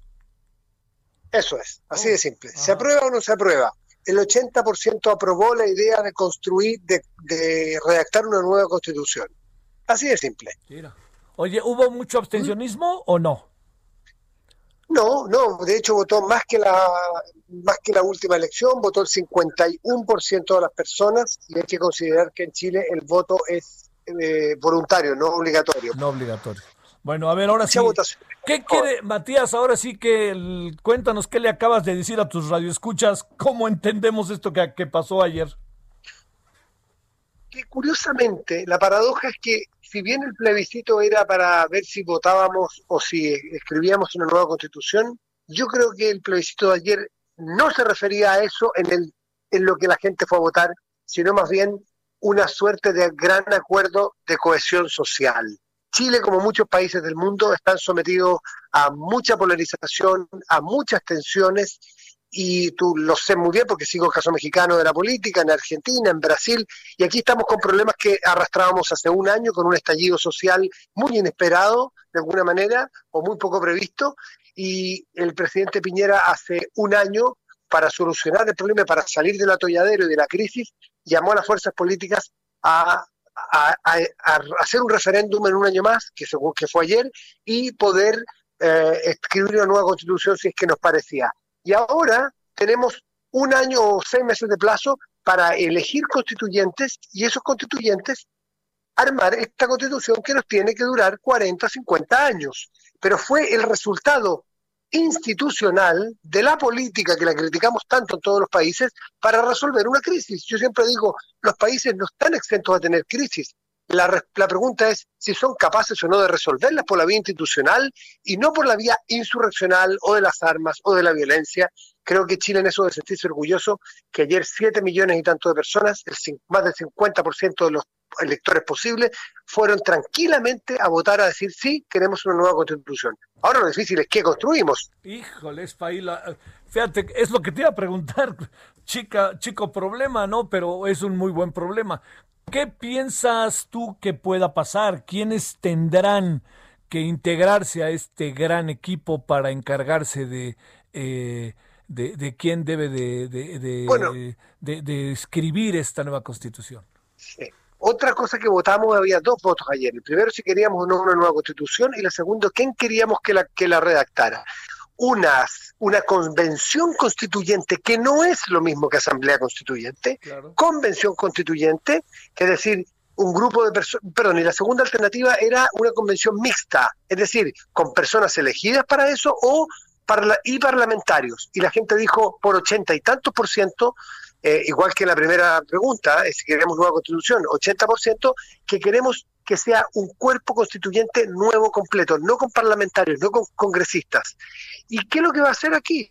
S11: Eso es, así de simple. ¿Se aprueba o no se aprueba? El 80% aprobó la idea de construir, de, de, redactar una nueva constitución. Así de simple.
S1: Oye, ¿hubo mucho abstencionismo o no?
S11: No, no, de hecho votó más que la más que la última elección, votó el 51% de las personas y hay que considerar que en Chile el voto es eh, voluntario, no obligatorio.
S1: No obligatorio. Bueno, a ver, ahora sí. ¿Qué quiere, Matías? Ahora sí que el, cuéntanos qué le acabas de decir a tus radioescuchas, cómo entendemos esto que, que pasó ayer.
S11: Curiosamente, la paradoja es que si bien el plebiscito era para ver si votábamos o si escribíamos una nueva constitución, yo creo que el plebiscito de ayer no se refería a eso en, el, en lo que la gente fue a votar, sino más bien una suerte de gran acuerdo de cohesión social. Chile, como muchos países del mundo, están sometidos a mucha polarización, a muchas tensiones, y tú lo sé muy bien porque sigo el caso mexicano de la política, en Argentina, en Brasil, y aquí estamos con problemas que arrastrábamos hace un año con un estallido social muy inesperado, de alguna manera, o muy poco previsto, y el presidente Piñera hace un año, para solucionar el problema, para salir del atolladero y de la crisis, llamó a las fuerzas políticas a hacer un referéndum en un año más, que, según, que fue ayer, y poder eh, escribir una nueva constitución si es que nos parecía. Y ahora tenemos un año o seis meses de plazo para elegir constituyentes y esos constituyentes armar esta constitución que nos tiene que durar 40, 50 años. Pero fue el resultado institucional de la política que la criticamos tanto en todos los países para resolver una crisis. Yo siempre digo, los países no están exentos a tener crisis. La, la, pregunta es si son capaces o no de resolverlas por la vía institucional y no por la vía insurreccional o de las armas o de la violencia. Creo que Chile en eso debe sentirse orgulloso que ayer 7 millones y tanto de personas, el, más del 50% de los electores posibles, fueron tranquilamente a votar a decir sí, queremos una nueva constitución. Ahora lo difícil es qué construimos.
S1: Híjole, fíjate, es lo que te iba a preguntar, (laughs) chica, chico problema, ¿no? Pero es un muy buen problema. ¿Qué piensas tú que pueda pasar? ¿Quiénes tendrán que integrarse a este gran equipo para encargarse de, eh, de, de, quién debe de, de,
S11: bueno,
S1: de, escribir esta nueva constitución?
S11: Sí. Otra cosa que votamos, había dos votos ayer. El primero si queríamos o no una nueva constitución y la segunda, quién queríamos que la, que la redactara. Unas, una convención constituyente, que no es lo mismo que asamblea constituyente, claro. convención constituyente, que es decir, un grupo de personas, perdón, y la segunda alternativa era una convención mixta, es decir, con personas elegidas para eso o parla y parlamentarios. Y la gente dijo por ochenta y tantos por ciento, eh, igual que en la primera pregunta, eh, si queremos nueva constitución, 80%, que queremos que sea un cuerpo constituyente nuevo completo, no con parlamentarios, no con congresistas. ¿Y qué es lo que va a hacer aquí?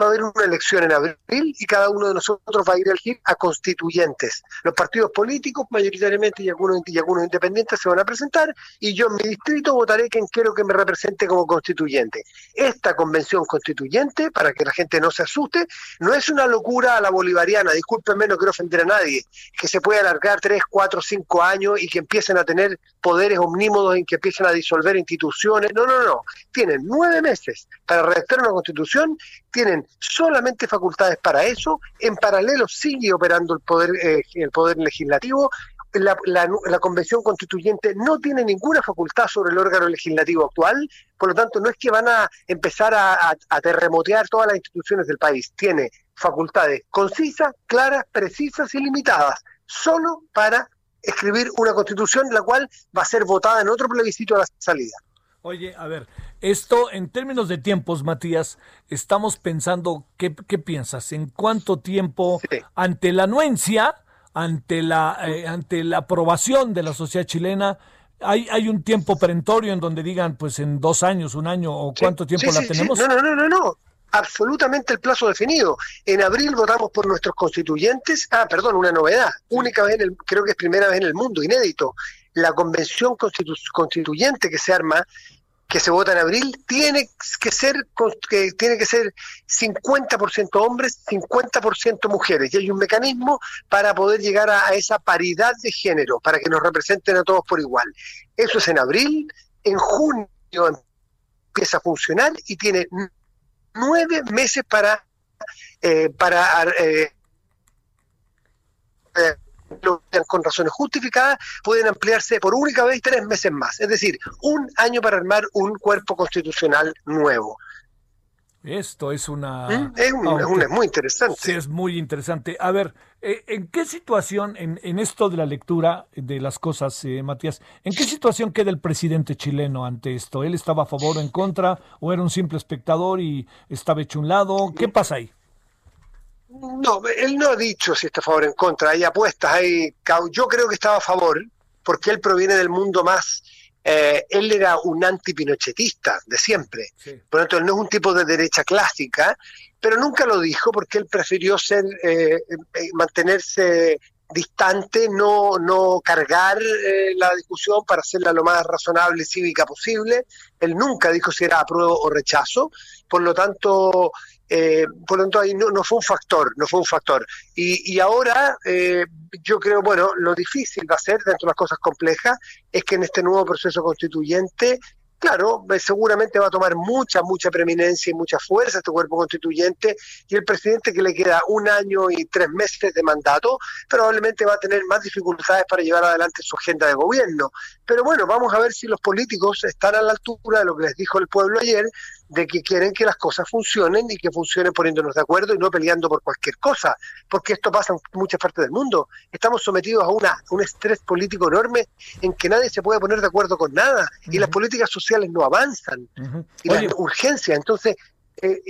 S11: Va a haber una elección en abril y cada uno de nosotros va a ir a elegir a constituyentes. Los partidos políticos, mayoritariamente y algunos, y algunos independientes, se van a presentar y yo en mi distrito votaré quien quiero que me represente como constituyente. Esta convención constituyente, para que la gente no se asuste, no es una locura a la bolivariana, discúlpenme, no quiero ofender a nadie, que se puede alargar tres, cuatro, cinco años y que empiecen a tener poderes omnímodos en que empiecen a disolver instituciones. No, no, no. Tienen nueve meses para redactar una constitución, tienen solamente facultades para eso, en paralelo sigue operando el poder, eh, el poder legislativo, la, convención constituyente no tiene ninguna facultad sobre el órgano legislativo actual, por lo tanto no es que van a empezar a, a, terremotear todas las instituciones del país, tiene facultades concisas, claras, precisas y limitadas, solo para escribir una constitución la cual va a ser votada en otro plebiscito a la salida.
S1: Oye, a ver, esto en términos de tiempos, Matías, estamos pensando, ¿qué, piensas? ¿En cuánto tiempo ante la anuencia, ante la, eh, ante la aprobación de la sociedad chilena, hay, hay un tiempo perentorio en donde digan, pues en dos años, un año, o cuánto tiempo la tenemos?
S11: No, no, no, no, no, absolutamente el plazo definido. En abril votamos por nuestros constituyentes, ah, perdón, una novedad, única vez, en el, creo que es primera vez en el mundo, inédito. La convención constituyente que se arma que se vota en abril tiene que ser que tiene que ser 50% hombres, 50% mujeres y hay un mecanismo para poder llegar a, esa paridad de género, para que nos representen a todos por igual. Eso es en abril, en junio empieza a funcionar y tiene nueve meses para eh, para eh, con razones justificadas, pueden ampliarse por única vez tres meses más. Es decir, un año para armar un cuerpo constitucional nuevo.
S1: Esto es una...
S11: ¿Mm? Es, muy interesante.
S1: Sí, es muy interesante. A ver, eh, ¿en qué situación, en, esto de la lectura de las cosas, eh, Matías, ¿en qué situación queda el presidente chileno ante esto? ¿Él estaba a favor o en contra? ¿O era un simple espectador y estaba hecho un lado? ¿Qué pasa ahí?
S11: No, él no ha dicho si está a favor o en contra. Hay apuestas, hay. Yo creo que estaba a favor, porque él proviene del mundo más. Eh, él era un antipinochetista de siempre. Por lo tanto, él no es un tipo de derecha clásica, pero nunca lo dijo porque él prefirió ser, eh, eh, mantenerse distante, no, no cargar la discusión para hacerla lo más razonable y cívica posible. Él nunca dijo si era apruebo o rechazo. Por lo tanto, eh, por lo tanto, ahí no, fue un factor, no fue un factor. Y, y ahora eh, yo creo, bueno, lo difícil va a ser, dentro de las cosas complejas, es que en este nuevo proceso constituyente claro, eh, seguramente va a tomar mucha, mucha preeminencia y mucha fuerza este cuerpo constituyente y el presidente que le queda un año y tres meses de mandato probablemente va a tener más dificultades para llevar adelante su agenda de gobierno. Pero bueno, vamos a ver si los políticos están a la altura de lo que les dijo el pueblo ayer, de que quieren que las cosas funcionen y que funcionen poniéndonos de acuerdo y no peleando por cualquier cosa, porque esto pasa en muchas partes del mundo. Estamos sometidos a una, un estrés político enorme en que nadie se puede poner de acuerdo con nada y las políticas sociales no avanzan y la urgencia. Entonces, eh,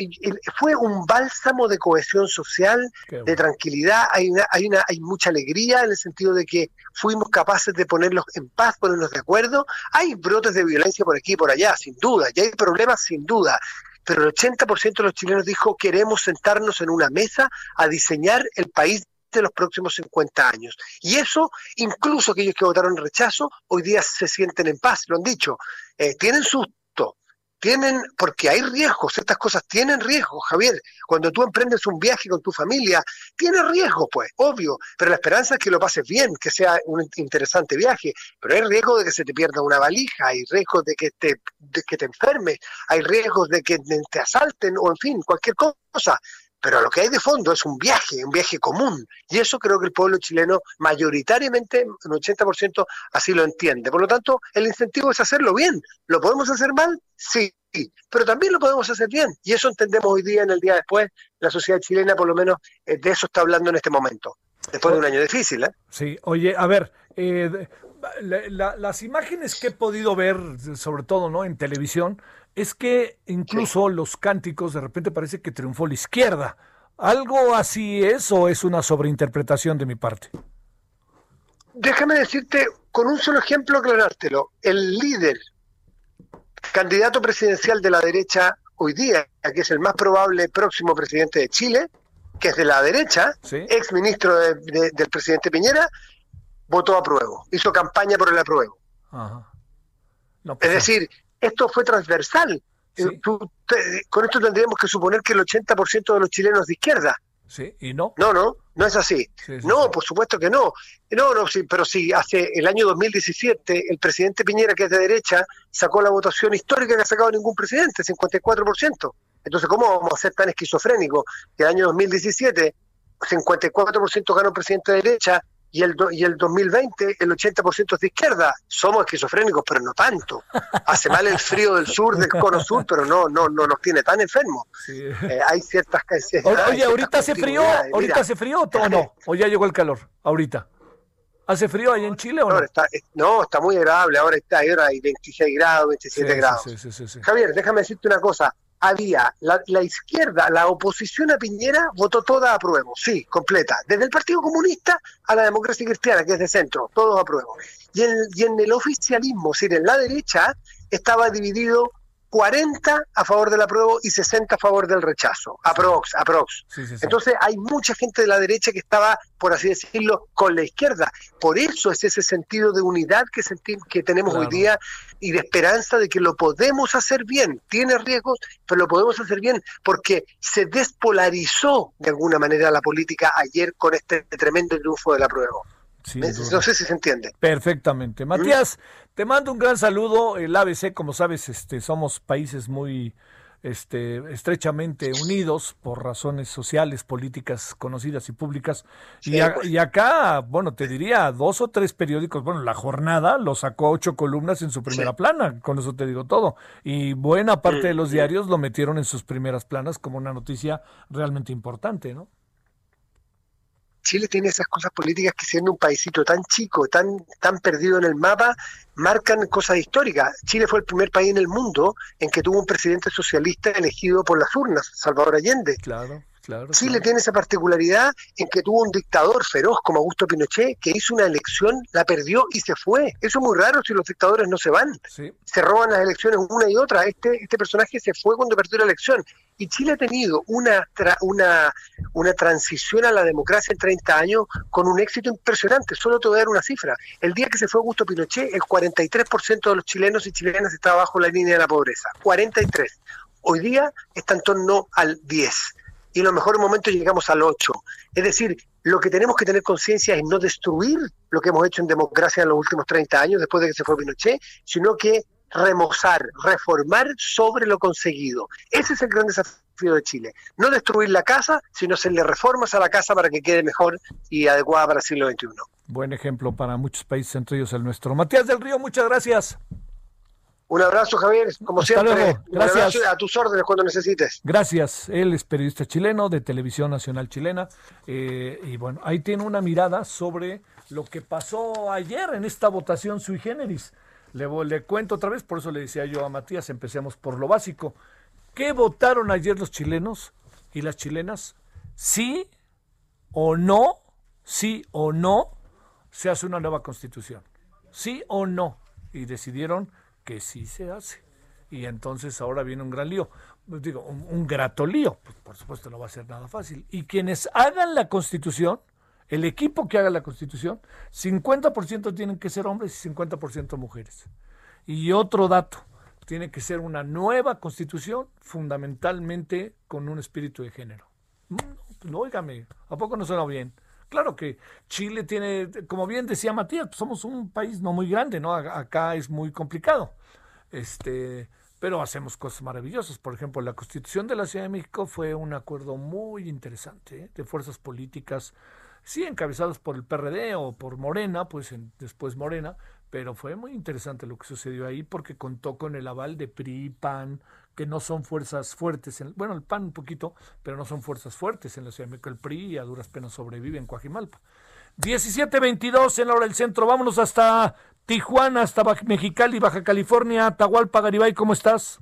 S11: fue un bálsamo de cohesión social, de tranquilidad, hay, una, hay, una, hay mucha alegría en el sentido de que fuimos capaces de ponerlos en paz, ponernos de acuerdo. Hay brotes de violencia por aquí y por allá, sin duda, y hay problemas sin duda, pero el 80% de los chilenos dijo queremos sentarnos en una mesa a diseñar el país de los próximos 50 años. Y eso, incluso aquellos que votaron rechazo, hoy día se sienten en paz, lo han dicho. Eh, tienen susto, tienen, porque hay riesgos, estas cosas tienen riesgos, Javier. Cuando tú emprendes un viaje con tu familia, tiene riesgos, pues, obvio, pero la esperanza es que lo pases bien, que sea un interesante viaje, pero hay riesgo de que se te pierda una valija, hay riesgos de que te, de que te enfermes, hay riesgos de que te asalten o, en fin, cualquier cosa pero lo que hay de fondo es un viaje, un viaje común. Y eso creo que el pueblo chileno mayoritariamente, un 80%, así lo entiende. Por lo tanto, el incentivo es hacerlo bien. ¿Lo podemos hacer mal? Sí, pero también lo podemos hacer bien. Y eso entendemos hoy día, en el día después, la sociedad chilena por lo menos eh, de eso está hablando en este momento, después de un año difícil. ¿eh?
S1: Sí, oye, a ver, eh, las imágenes que he podido ver, sobre todo ¿no? en televisión, es que incluso los cánticos de repente parece que triunfó la izquierda. ¿Algo así es o es una sobreinterpretación de mi parte?
S11: déjame decirte, con un solo ejemplo aclarártelo. El líder, candidato presidencial de la derecha hoy día, que es el más probable próximo presidente de Chile, que es de la derecha, ex ministro del presidente Piñera, votó a prueba, hizo campaña por el apruebo. es pues decir, esto fue transversal. con esto tendríamos que suponer que el 80% de los chilenos de izquierda.
S1: Sí, y no.
S11: No, no, no es así. no, por supuesto que no. No, no, sí, pero sí, hace el año 2017 el presidente Piñera, que es de derecha, sacó la votación histórica que ha sacado ningún presidente, 54%. Entonces, ¿cómo vamos a ser tan esquizofrénicos que el año 2017 54% ganó presidente de derecha y el, y el 2020 el 80% es de izquierda. Somos esquizofrénicos, pero no tanto. Hace mal el frío del sur, del cono sur, pero no no no nos tiene tan enfermos. Eh, hay ciertas...
S1: Oye, ahorita hace frío, ahorita hace frío o no, o ya llegó el calor, ahorita. ¿Hace frío ahí en Chile o no?
S11: Está, no, está muy agradable. Ahora está, ahora hay 26 grados, 27 grados. Javier, déjame decirte una cosa había la, izquierda, la oposición a Piñera votó toda a prueba, sí, completa, desde el Partido Comunista a la democracia cristiana, que es de centro, todos a prueba. Y en, y en el oficialismo, es decir, en la derecha, estaba dividido 40 a favor del apruebo y 60 a favor del rechazo. Aprox, aprox. Entonces hay mucha gente de la derecha que estaba, por así decirlo, con la izquierda. Por eso es ese sentido de unidad que, que tenemos hoy día y de esperanza de que lo podemos hacer bien. Tiene riesgos, pero lo podemos hacer bien porque se despolarizó de alguna manera la política ayer con este tremendo triunfo del apruebo no sé si se entiende.
S1: Perfectamente. Matías, te mando un gran saludo. El ABC, como sabes, este, somos países muy este, estrechamente unidos por razones sociales, políticas conocidas y públicas. y, pues. y, acá, bueno, te diría, dos o tres periódicos, bueno, La Jornada lo sacó ocho columnas en su primera plana, con eso te digo todo. Y buena parte de los diarios lo metieron en sus primeras planas como una noticia realmente importante, ¿no?
S11: Chile tiene esas cosas políticas que siendo un paísito tan chico, tan, tan perdido en el mapa, marcan cosas históricas. Chile fue el primer país en el mundo en que tuvo un presidente socialista elegido por las urnas, Salvador Allende.
S1: Claro.
S11: Chile tiene esa particularidad en que tuvo un dictador feroz como Augusto Pinochet que hizo una elección, la perdió y se fue. Eso es muy raro si los dictadores no se van. Se roban las elecciones una y otra. Este, este personaje se fue cuando perdió la elección. Y Chile ha tenido una, una, una transición a la democracia en 30 años con un éxito impresionante. Solo te voy a dar una cifra. El día que se fue Augusto Pinochet, el 43% de los chilenos y chilenas estaba bajo la línea de la pobreza. 43. Hoy día está en torno al 10 y en los mejores momentos llegamos al 8. Es decir, lo que tenemos que tener conciencia es no destruir lo que hemos hecho en democracia en los últimos 30 años, después de que se fue Pinochet, sino que remozar, reformar sobre lo conseguido. Ese es el gran desafío de Chile. No destruir la casa, sino hacerle reformas a la casa para que quede mejor y adecuada para el siglo XXI.
S1: Buen ejemplo para muchos países, entre ellos el nuestro. Matías del Río, muchas gracias.
S11: Un abrazo, Javier, como siempre.
S1: Gracias.
S11: a tus órdenes cuando necesites.
S1: Gracias. Él es periodista chileno de Televisión Nacional Chilena. Eh, y bueno, ahí tiene una mirada sobre lo que pasó ayer en esta votación sui generis. Le, le cuento otra vez, por eso le decía yo a Matías, empecemos por lo básico. ¿Qué votaron ayer los chilenos y las chilenas? ¿Sí o no? ¿Sí o no? Se hace una nueva constitución. ¿Sí o no? Y decidieron que sí se hace. Y entonces ahora viene un gran lío. Pues digo, un, grato lío. Pues por supuesto no va a ser nada fácil. Y quienes hagan la constitución, el equipo que haga la constitución, 50% tienen que ser hombres y 50% mujeres. Y otro dato, tiene que ser una nueva constitución fundamentalmente con un espíritu de género. No, pues, óigame, ¿a poco no suena bien? Claro que Chile tiene, como bien decía Matías, pues, somos un país no muy grande, ¿no? Acá es muy complicado. Este, pero hacemos cosas maravillosas. Por ejemplo, la Constitución de la Ciudad de México fue un acuerdo muy interesante ¿eh? de fuerzas políticas, sí encabezados por el PRD o por Morena, pues después Morena, pero fue muy interesante lo que sucedió ahí porque contó con el aval de PRI, PAN, que no son fuerzas fuertes, en, bueno, el PAN un poquito, pero no son fuerzas fuertes en la Ciudad de México. El PRI a duras penas sobrevive en Coajimalpa. 17.22 en la hora del centro. Vámonos hasta Tijuana, hasta Mexicali, Baja California. Atahualpa Garibay, ¿cómo estás?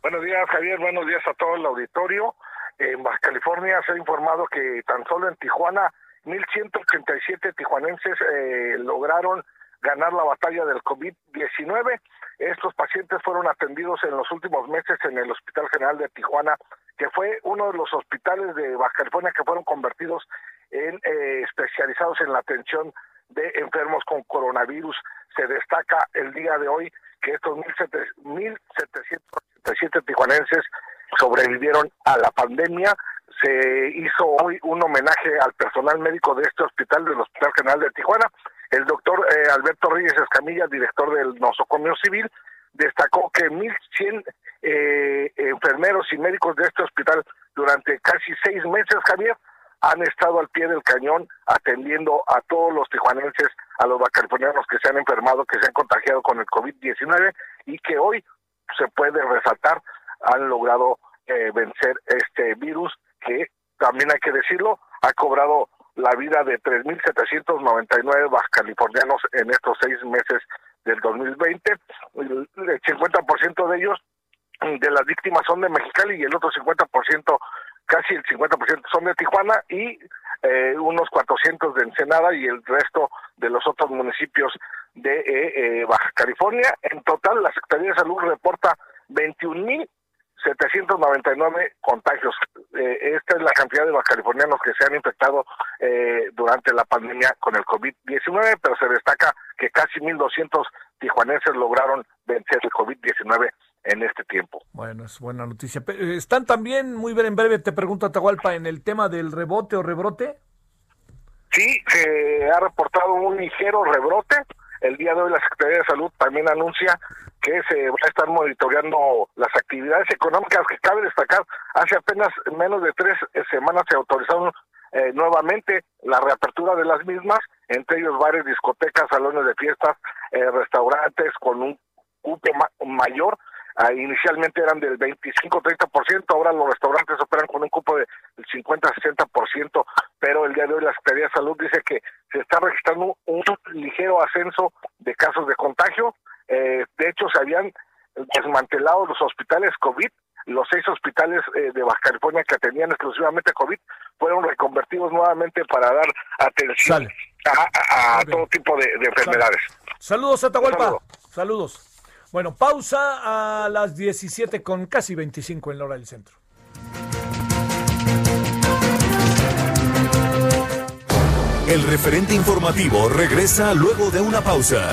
S12: Buenos días, Javier. Buenos días a todo el auditorio. En Baja California se ha informado que tan solo en Tijuana 1.187 tijuanenses eh, lograron ganar la batalla del COVID-19. Estos pacientes fueron atendidos en los últimos meses en el Hospital General de Tijuana, que fue uno de los hospitales de Baja California que fueron convertidos en eh, especializados en la atención de enfermos con coronavirus. Se destaca el día de hoy que estos 1.787 tijuanenses sobrevivieron a la pandemia. Se hizo hoy un homenaje al personal médico de este hospital, del Hospital General de Tijuana. El doctor eh, Alberto Reyes Escamilla, director del nosocomio civil, destacó que 1.100 eh, enfermeros y médicos de este hospital durante casi seis meses, Javier, han estado al pie del cañón atendiendo a todos los tijuanenses, a los bacalifonianos que se han enfermado, que se han contagiado con el COVID-19 y que hoy se puede resaltar, han logrado eh, vencer este virus que también hay que decirlo, ha cobrado la vida de 3.799 bajacalifornianos en estos seis meses del 2020. El 50% de ellos, de las víctimas, son de Mexicali y el otro 50% casi el 50% son de Tijuana y eh, unos 400 de Ensenada y el resto de los otros municipios de eh, eh, Baja California. En total, la Secretaría de Salud reporta 21.799 contagios. esta es la cantidad de bajacalifornianos que se han infectado durante la pandemia con el COVID-19, pero se destaca que casi 1.200 tijuanenses lograron vencer el COVID-19 en este tiempo.
S1: Bueno, es buena noticia. Eh, ¿Están también, muy bien en breve, te pregunto Atahualpa, en el tema del rebote o rebrote?
S12: Sí, se ha reportado un ligero rebrote. El día de hoy la Secretaría de Salud también anuncia que se va a estar monitoreando las actividades económicas que cabe destacar. Hace apenas menos de tres semanas se autorizaron eh, nuevamente la reapertura de las mismas, entre ellos bares, discotecas, salones de fiestas, eh, restaurantes con un cupo mayor Ah, inicialmente eran del 25-30%, ahora los restaurantes operan con un cupo del 50-60%, pero el día de hoy la Secretaría de Salud dice que se está registrando un ligero ascenso de casos de contagio. Eh, de hecho, se habían desmantelado los hospitales COVID los seis hospitales eh, de Baja California que atendían exclusivamente COVID fueron reconvertidos nuevamente para dar atención a, todo tipo de, enfermedades.
S1: Saludos, Atahualpa. Saludos. Bueno, pausa a las 17 con casi 25 en la hora del centro.
S2: El referente informativo regresa luego de una pausa.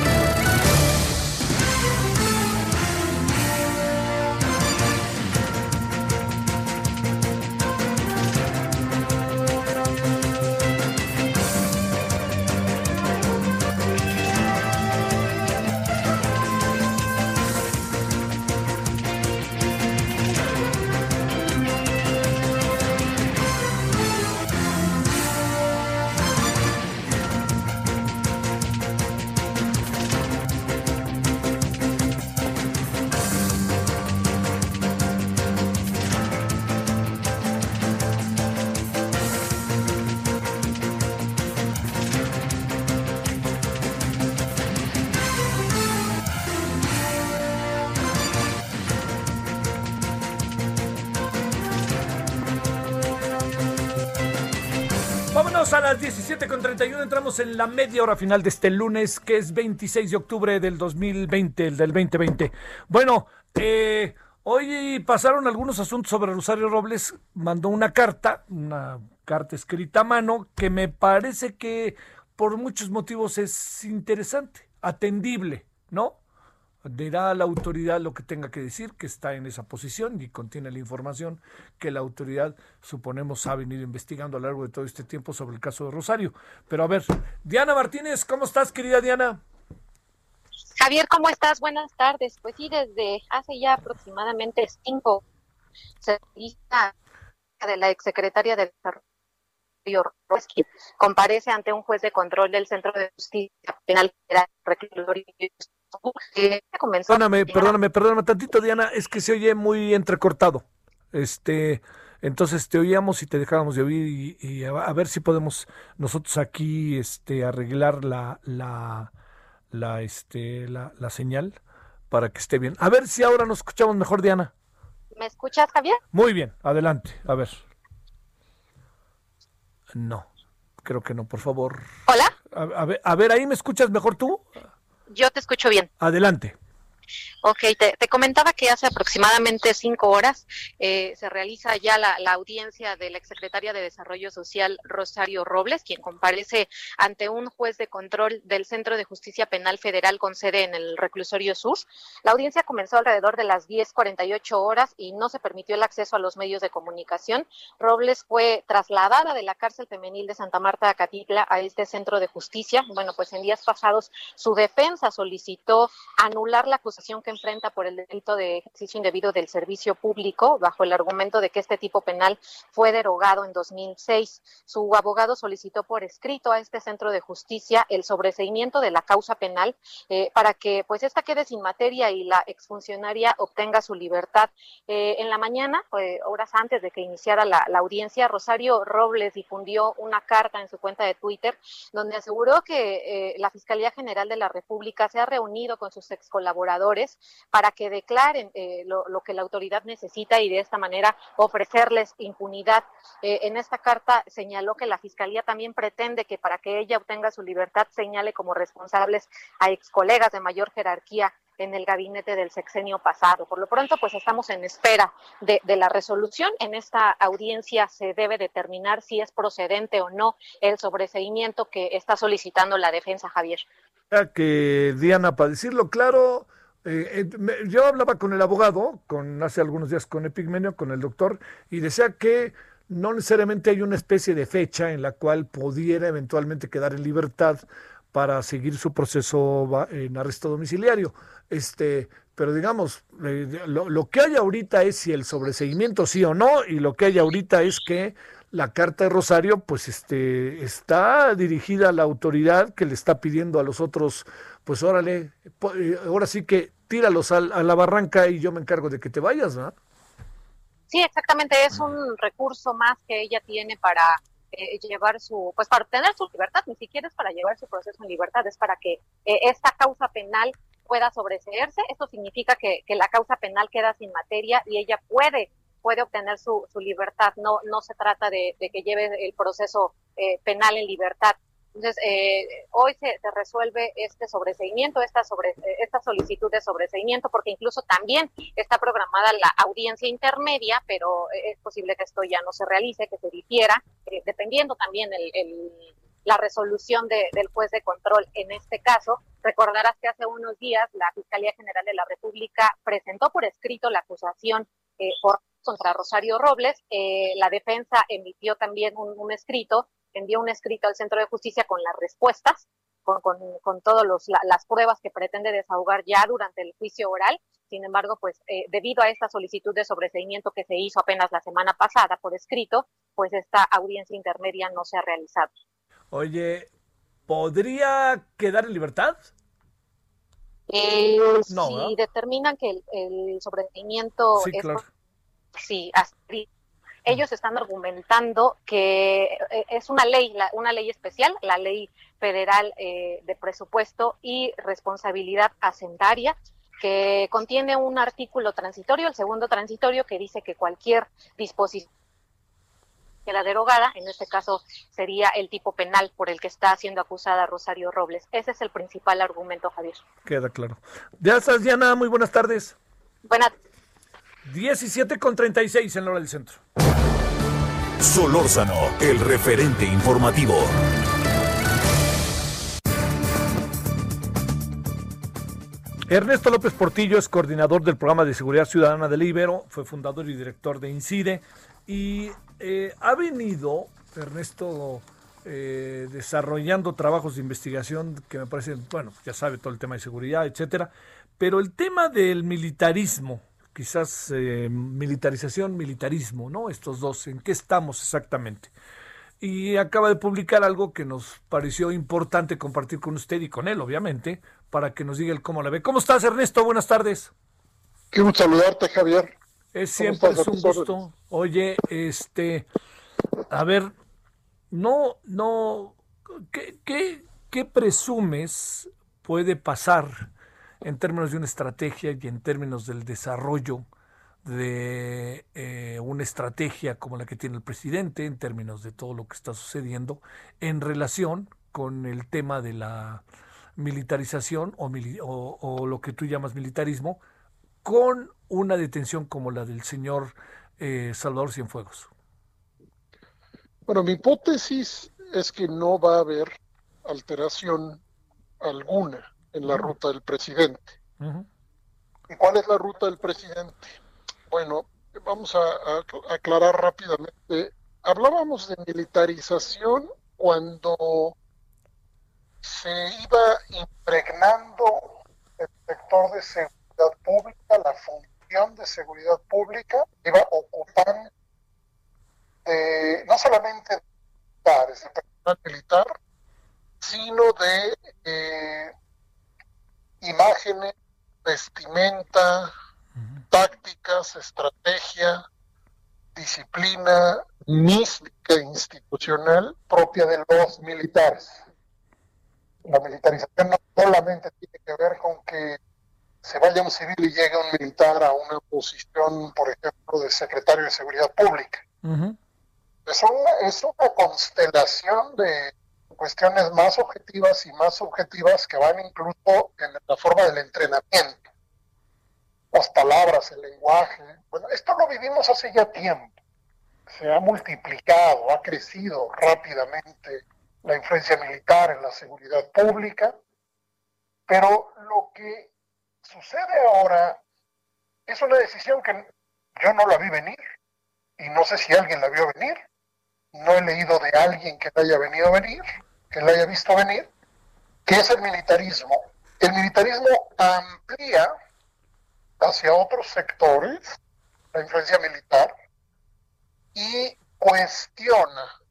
S1: 31 entramos en la media hora final de este lunes, que es 26 de octubre del 2020, el del 2020. Bueno, eh, hoy pasaron algunos asuntos sobre Rosario Robles. Mandó una carta, una carta escrita a mano, que me parece que por muchos motivos es interesante, atendible, ¿no? Dirá a la autoridad lo que tenga que decir, que está en esa posición y contiene la información que la autoridad, suponemos, ha venido investigando a lo largo de todo este tiempo sobre el caso de Rosario. Pero a ver, Diana Martínez, ¿cómo estás, querida Diana?
S13: Javier, ¿cómo estás? Buenas tardes. Pues sí, desde hace ya aproximadamente cinco se de la exsecretaria del Desarrollo comparece ante un juez de control del Centro de Justicia Penal Reclusorio
S1: Perdóname, perdóname, perdóname tantito, Diana, es que se oye muy entrecortado. Este, entonces te oíamos y te dejábamos de oír y, a, ver si podemos nosotros aquí este arreglar la la la este la, la señal para que esté bien. A ver si ahora nos escuchamos mejor, Diana.
S13: ¿Me escuchas, Javier?
S1: Muy bien, adelante, a ver. No, creo que no, por favor.
S13: Hola.
S1: A, ver, a ver, ahí me escuchas mejor tú.
S13: Yo te escucho bien.
S1: Adelante.
S13: Ok, te, comentaba que hace aproximadamente cinco horas eh, se realiza ya la, audiencia de la exsecretaria de Desarrollo Social, Rosario Robles, quien comparece ante un juez de control del Centro de Justicia Penal Federal con sede en el Reclusorio Sur. La audiencia comenzó alrededor de las 10.48 horas y no se permitió el acceso a los medios de comunicación. Robles fue trasladada de la cárcel femenil de Santa Marta a Catitla a este centro de justicia. Bueno, pues en días pasados su defensa solicitó anular la acusación que enfrenta por el delito de ejercicio indebido del servicio público, bajo el argumento de que este tipo penal fue derogado en 2006. Su abogado solicitó por escrito a este centro de justicia el sobreseimiento de la causa penal eh, para que pues esta quede sin materia y la exfuncionaria obtenga su libertad. Eh, en la mañana, pues, horas antes de que iniciara la, audiencia, Rosario Robles difundió una carta en su cuenta de Twitter donde aseguró que eh, la Fiscalía General de la República se ha reunido con sus ex colaboradores para que declaren eh, lo, que la autoridad necesita y de esta manera ofrecerles impunidad. Eh, en esta carta señaló que la Fiscalía también pretende que para que ella obtenga su libertad señale como responsables a ex colegas de mayor jerarquía en el gabinete del sexenio pasado. Por lo pronto, pues estamos en espera de, de, la resolución. En esta audiencia se debe determinar si es procedente o no el sobreseimiento que está solicitando la defensa, Javier.
S1: Que Diana, para decirlo claro, eh, eh, yo hablaba con el abogado, con hace algunos días con Epigmenio, con el doctor, y decía que no necesariamente hay una especie de fecha en la cual pudiera eventualmente quedar en libertad para seguir su proceso en arresto domiciliario. Este, pero digamos, eh, lo, lo, que hay ahorita es si el sobreseguimiento sí o no, y lo que hay ahorita es que la carta de Rosario, pues este, está dirigida a la autoridad que le está pidiendo a los otros pues órale, eh, ahora sí que tíralos a, a la barranca y yo me encargo de que te vayas, ¿no?
S13: Sí, exactamente, es un recurso más que ella tiene para eh, llevar su, pues para obtener su libertad, ni siquiera es para llevar su proceso en libertad, es para que eh, esta causa penal pueda sobreseerse. Esto significa que, que, la causa penal queda sin materia y ella puede puede obtener su, su libertad. No no se trata de, de que lleve el proceso penal en libertad. Entonces, eh, hoy se, resuelve este sobreseimiento, esta, sobre, esta solicitud de sobreseimiento, porque incluso también está programada la audiencia intermedia, pero es posible que esto ya no se realice, que se difiera, eh, dependiendo también el, la resolución del juez de control en este caso. Recordarás que hace unos días la Fiscalía General de la República presentó por escrito la acusación eh, por, contra Rosario Robles. la defensa emitió también un escrito envió un escrito al Centro de Justicia con las respuestas, con, con, todas las pruebas que pretende desahogar ya durante el juicio oral. Sin embargo, pues eh, debido a esta solicitud de sobreseimiento que se hizo apenas la semana pasada por escrito, pues esta audiencia intermedia no se ha realizado.
S1: Oye, ¿podría quedar en libertad?
S13: Eh, si determinan que el, sobreseimiento
S1: sí,
S13: es
S1: claro.
S13: sí, ellos están argumentando que eh, es una ley, una ley especial, la ley federal eh, de presupuesto y responsabilidad hacendaria, que contiene un artículo transitorio, el segundo transitorio, que dice que cualquier disposición que la derogada, en este caso sería el tipo penal por el que está siendo acusada Rosario Robles. Ese es el principal argumento, Javier.
S1: Queda claro. Ya estás, Diana, muy buenas tardes.
S13: Buenas
S1: 17 con 36 en la hora del centro.
S2: Solórzano, el referente informativo.
S1: Ernesto López Portillo es coordinador del programa de seguridad ciudadana del Ibero, fue fundador y director de INCIDE y eh, ha venido, Ernesto, eh, desarrollando trabajos de investigación que me parecen, bueno, ya sabe todo el tema de seguridad, etcétera, pero el tema del militarismo, quizás eh, militarización, militarismo, ¿no? Estos dos, ¿en qué estamos exactamente? Y acaba de publicar algo que nos pareció importante compartir con usted y con él, obviamente, para que nos diga el cómo la ve. ¿Cómo estás, Ernesto? Buenas tardes.
S14: Quiero saludarte, Javier.
S1: Es siempre es un gusto. Oye, este, a ver, no, no, ¿qué, qué, qué presumes puede pasar? En términos de una estrategia y en términos del desarrollo de eh, una estrategia como la que tiene el presidente en términos de todo lo que está sucediendo en relación con el tema de la militarización o, lo que tú llamas militarismo con una detención como la del señor eh, Salvador Cienfuegos?
S14: Bueno, mi hipótesis es que no va a haber alteración alguna en la ruta del presidente. ¿Y cuál es la ruta del presidente? Bueno, vamos a, aclarar rápidamente. Hablábamos de militarización cuando se iba impregnando el sector de seguridad pública, la función de seguridad pública, iba ocupando no solamente de militares, de personal militar, sino de eh, imágenes, vestimenta, tácticas, estrategia, disciplina mística institucional propia de los militares. La militarización no solamente tiene que ver con que se vaya un civil y llegue un militar a una posición, por ejemplo, de secretario de Seguridad Pública. es, una, es una constelación de cuestiones más objetivas y más subjetivas que van incluso en la forma del entrenamiento las palabras, el lenguaje. Bueno, esto lo vivimos hace ya tiempo. Se ha multiplicado, ha crecido rápidamente la influencia militar en la seguridad pública, pero lo que sucede ahora es una decisión que yo no la vi venir y no sé si alguien la vio venir. No he leído de alguien que haya venido a venir, que la haya visto venir, que es el militarismo. El militarismo amplía hacia otros sectores, la influencia militar, y cuestiona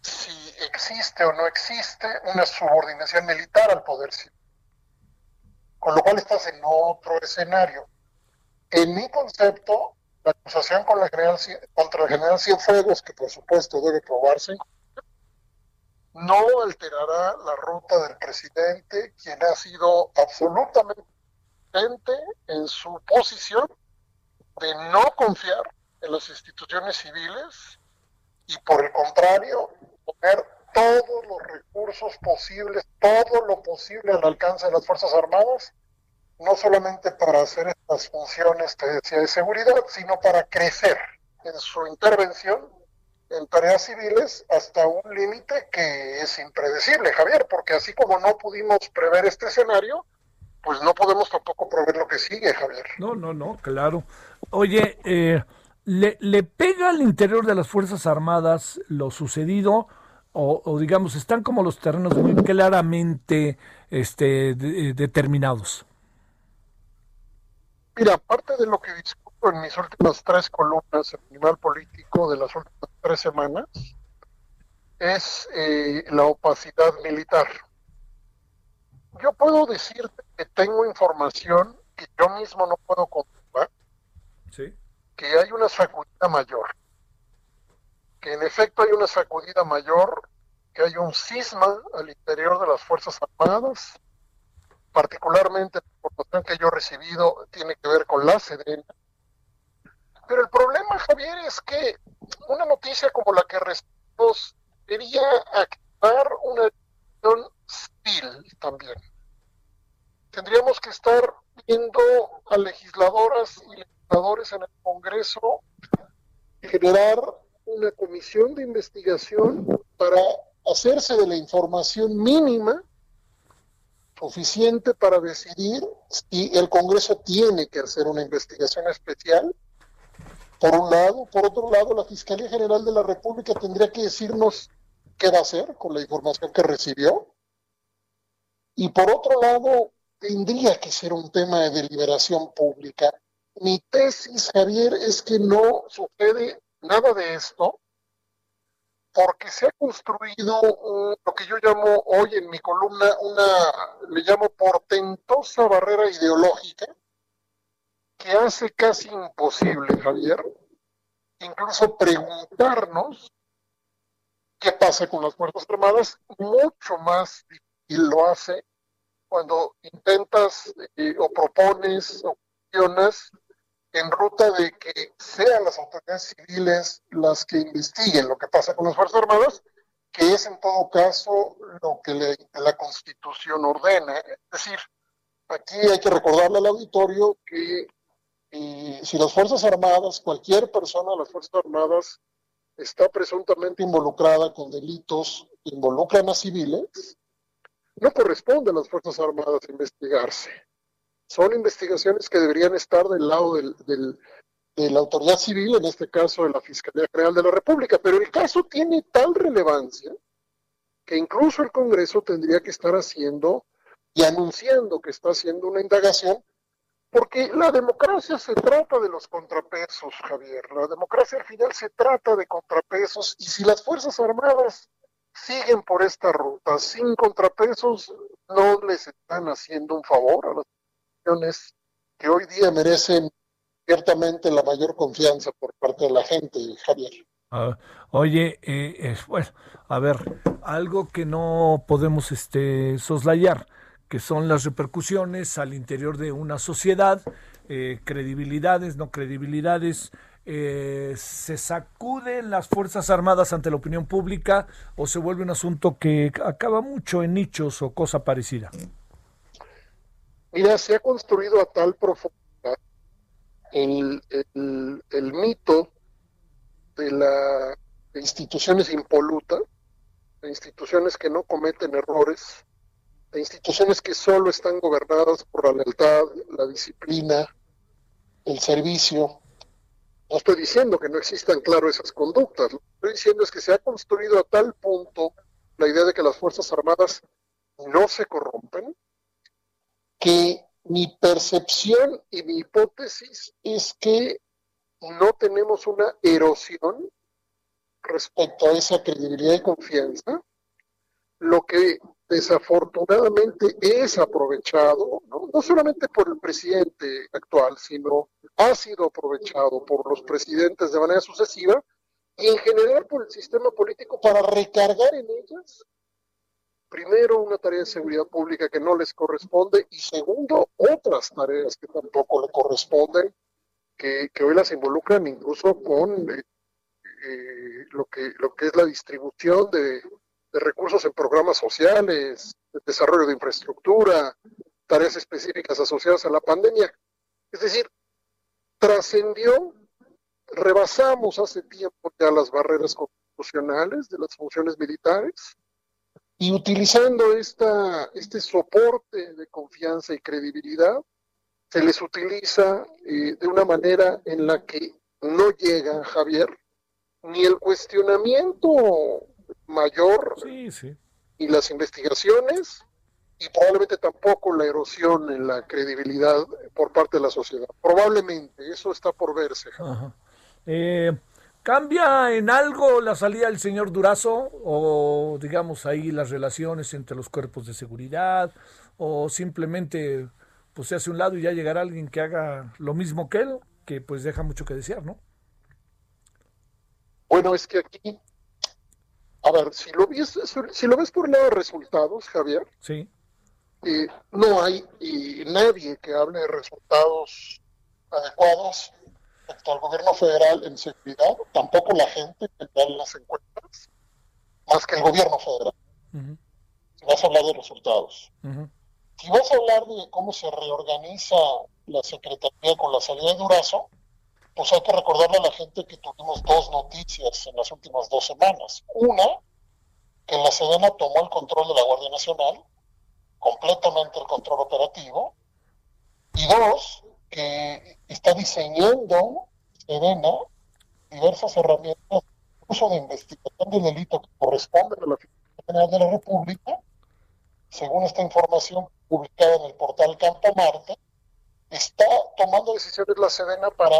S14: si existe o no existe una subordinación militar al poder civil. Con lo cual estás en otro escenario. En mi concepto, la acusación con la general, contra el general Cienfuegos, que por supuesto debe probarse, no alterará la ruta del presidente, quien ha sido absolutamente en su posición de no confiar en las instituciones civiles y por el contrario poner todos los recursos posibles, todo lo posible al alcance de las Fuerzas Armadas, no solamente para hacer estas funciones, te decía, de seguridad, sino para crecer en su intervención en tareas civiles hasta un límite que es impredecible, Javier, porque así como no pudimos prever este escenario, pues no podemos tampoco prever lo que sigue, Javier.
S1: No, no, no, claro. Oye, eh, ¿le, ¿le, pega al interior de las Fuerzas Armadas lo sucedido? O, digamos, están como los terrenos muy claramente este, eh, determinados.
S14: Mira, parte de lo que discuto en mis últimas tres columnas, el animal político de las últimas tres semanas, es eh, la opacidad militar. Yo puedo decirte que tengo información que yo mismo no puedo comprobar, que hay una sacudida mayor, que en efecto hay una sacudida mayor, que hay un cisma al interior de las Fuerzas Armadas, particularmente la información que yo he recibido tiene que ver con la Sedena. Pero el problema, Javier, es que una noticia como la que recibimos debería activar una decisión civil también. Tendríamos que estar viendo a legisladoras y legisladores en el Congreso generar una comisión de investigación para hacerse de la información mínima suficiente para decidir si el Congreso tiene que hacer una investigación especial. Por un lado, por otro lado, la Fiscalía General de la República tendría que decirnos qué va a hacer con la información que recibió. Y por otro lado, tendría que ser un tema de deliberación pública. Mi tesis, Javier, es que no sucede nada de esto porque se ha construido lo que yo llamo hoy en mi columna una, le llamo portentosa barrera ideológica que hace casi imposible, Javier, incluso preguntarnos qué pasa con las Fuerzas Armadas, mucho más difícil lo hace cuando intentas eh, o propones o cuestionas en ruta de que sean las autoridades civiles las que investiguen lo que pasa con las Fuerzas Armadas, que es en todo caso lo que la Constitución ordena. Es decir, aquí hay que recordarle al auditorio que eh, si las Fuerzas Armadas, cualquier persona de las Fuerzas Armadas está presuntamente involucrada con delitos que involucran a civiles, no corresponde a las Fuerzas Armadas investigarse. Son investigaciones que deberían estar del lado del, de la autoridad civil, en este caso de la Fiscalía General de la República, pero el caso tiene tal relevancia que incluso el Congreso tendría que estar haciendo y anunciando que está haciendo una indagación, porque la democracia se trata de los contrapesos, Javier. La democracia al final se trata de contrapesos y si las Fuerzas Armadas siguen por esta ruta sin contrapesos, no les están haciendo un favor a las que hoy día merecen ciertamente la mayor confianza por parte de la gente, Javier.
S1: Ah, oye, eh, bueno, a ver, algo que no podemos este, soslayar, que son las repercusiones al interior de una sociedad, eh, credibilidades, no credibilidades, eh, ¿se sacuden las Fuerzas Armadas ante la opinión pública o se vuelve un asunto que acaba mucho en nichos o cosa parecida?
S14: Mira, se ha construido a tal profundidad el, el, mito de las instituciones impolutas, de instituciones que no cometen errores, de instituciones que solo están gobernadas por la lealtad, la disciplina, el servicio. No estoy diciendo que no existan, claro, esas conductas. Lo que estoy diciendo es que se ha construido a tal punto la idea de que las Fuerzas Armadas no se corrompen, que mi percepción y mi hipótesis es que no tenemos una erosión respecto a esa credibilidad y confianza, lo que desafortunadamente es aprovechado, ¿no? no solamente por el presidente actual, sino ha sido aprovechado por los presidentes de manera sucesiva y en general por el sistema político para recargar en ellas primero, una tarea de seguridad pública que no les corresponde y segundo, otras tareas que tampoco le corresponden, que, hoy las involucran incluso con eh, eh, lo, que, lo que es la distribución de, recursos en programas sociales, de desarrollo de infraestructura, tareas específicas asociadas a la pandemia. Es decir, trascendió, rebasamos hace tiempo ya las barreras constitucionales de las funciones militares, y utilizando esta, este soporte de confianza y credibilidad, se les utiliza eh, de una manera en la que no llega, Javier, ni el cuestionamiento mayor y las investigaciones y probablemente tampoco la erosión en la credibilidad por parte de la sociedad. Probablemente, eso está por verse.
S1: Eh, ¿Cambia en algo la salida del señor Durazo o digamos ahí las relaciones entre los cuerpos de seguridad o simplemente pues se hace un lado y ya llegará alguien que haga lo mismo que él, que pues deja mucho que desear, ¿no?
S14: Bueno, es que aquí, a ver, si lo ves, si lo ves por el lado de resultados, Javier,
S1: sí.
S14: Eh, no hay nadie que hable de resultados adecuados respecto al gobierno federal en seguridad, tampoco la gente que da las encuestas, más que el gobierno federal. Si vas a hablar de resultados. Si vas a hablar de cómo se reorganiza la Secretaría con la salida de Durazo, pues hay que recordarle a la gente que tuvimos dos noticias en las últimas dos semanas. Una, que la Sedena tomó el control de la Guardia Nacional, completamente el control operativo. Y dos, que está diseñando Serena diversas herramientas uso de investigación de delito que corresponden a la Fiscalía General de la República, según esta información publicada en el portal Campo Marte, está tomando decisiones la Sedena para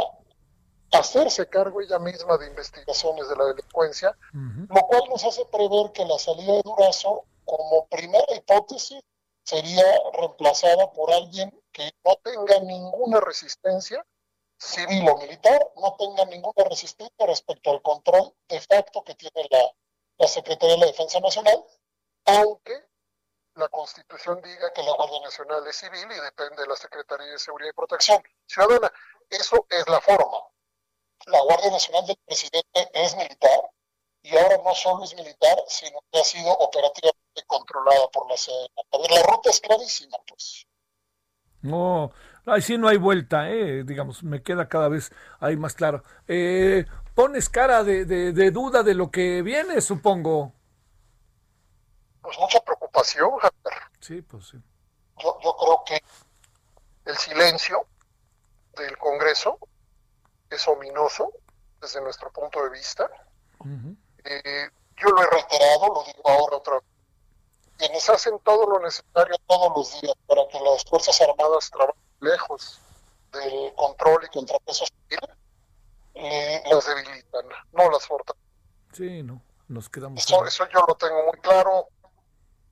S14: hacerse cargo ella misma de investigaciones de la delincuencia, lo cual nos hace prever que la salida de Durazo, como primera hipótesis, sería reemplazada por alguien que no tenga ninguna resistencia civil o militar, no tenga ninguna resistencia respecto al control de facto que tiene la, Secretaría de la Defensa Nacional, aunque la Constitución diga que la Guardia Nacional es civil y depende de la Secretaría de Seguridad y Protección Ciudadana. Eso es la forma. La Guardia Nacional del presidente es militar y ahora no solo es militar, sino que ha sido operativamente controlada por la CEDENA. La ruta es clarísima, pues.
S1: No, ahí sí no hay vuelta, eh, digamos, me queda cada vez ahí más claro. Eh, pones cara de, de duda de lo que viene, supongo
S14: pues mucha preocupación,
S1: Sí, pues sí.
S14: Yo, yo creo que el silencio del Congreso es ominoso desde nuestro punto de vista. Eh, yo lo he reiterado, lo digo ahora otra vez. Quienes hacen todo lo necesario todos los días para que las Fuerzas Armadas trabajen lejos del control y contrapeso civil, eh, las debilitan, no las fortalecen.
S1: Sí, no, nos quedamos.
S14: Eso, eso yo lo tengo muy claro.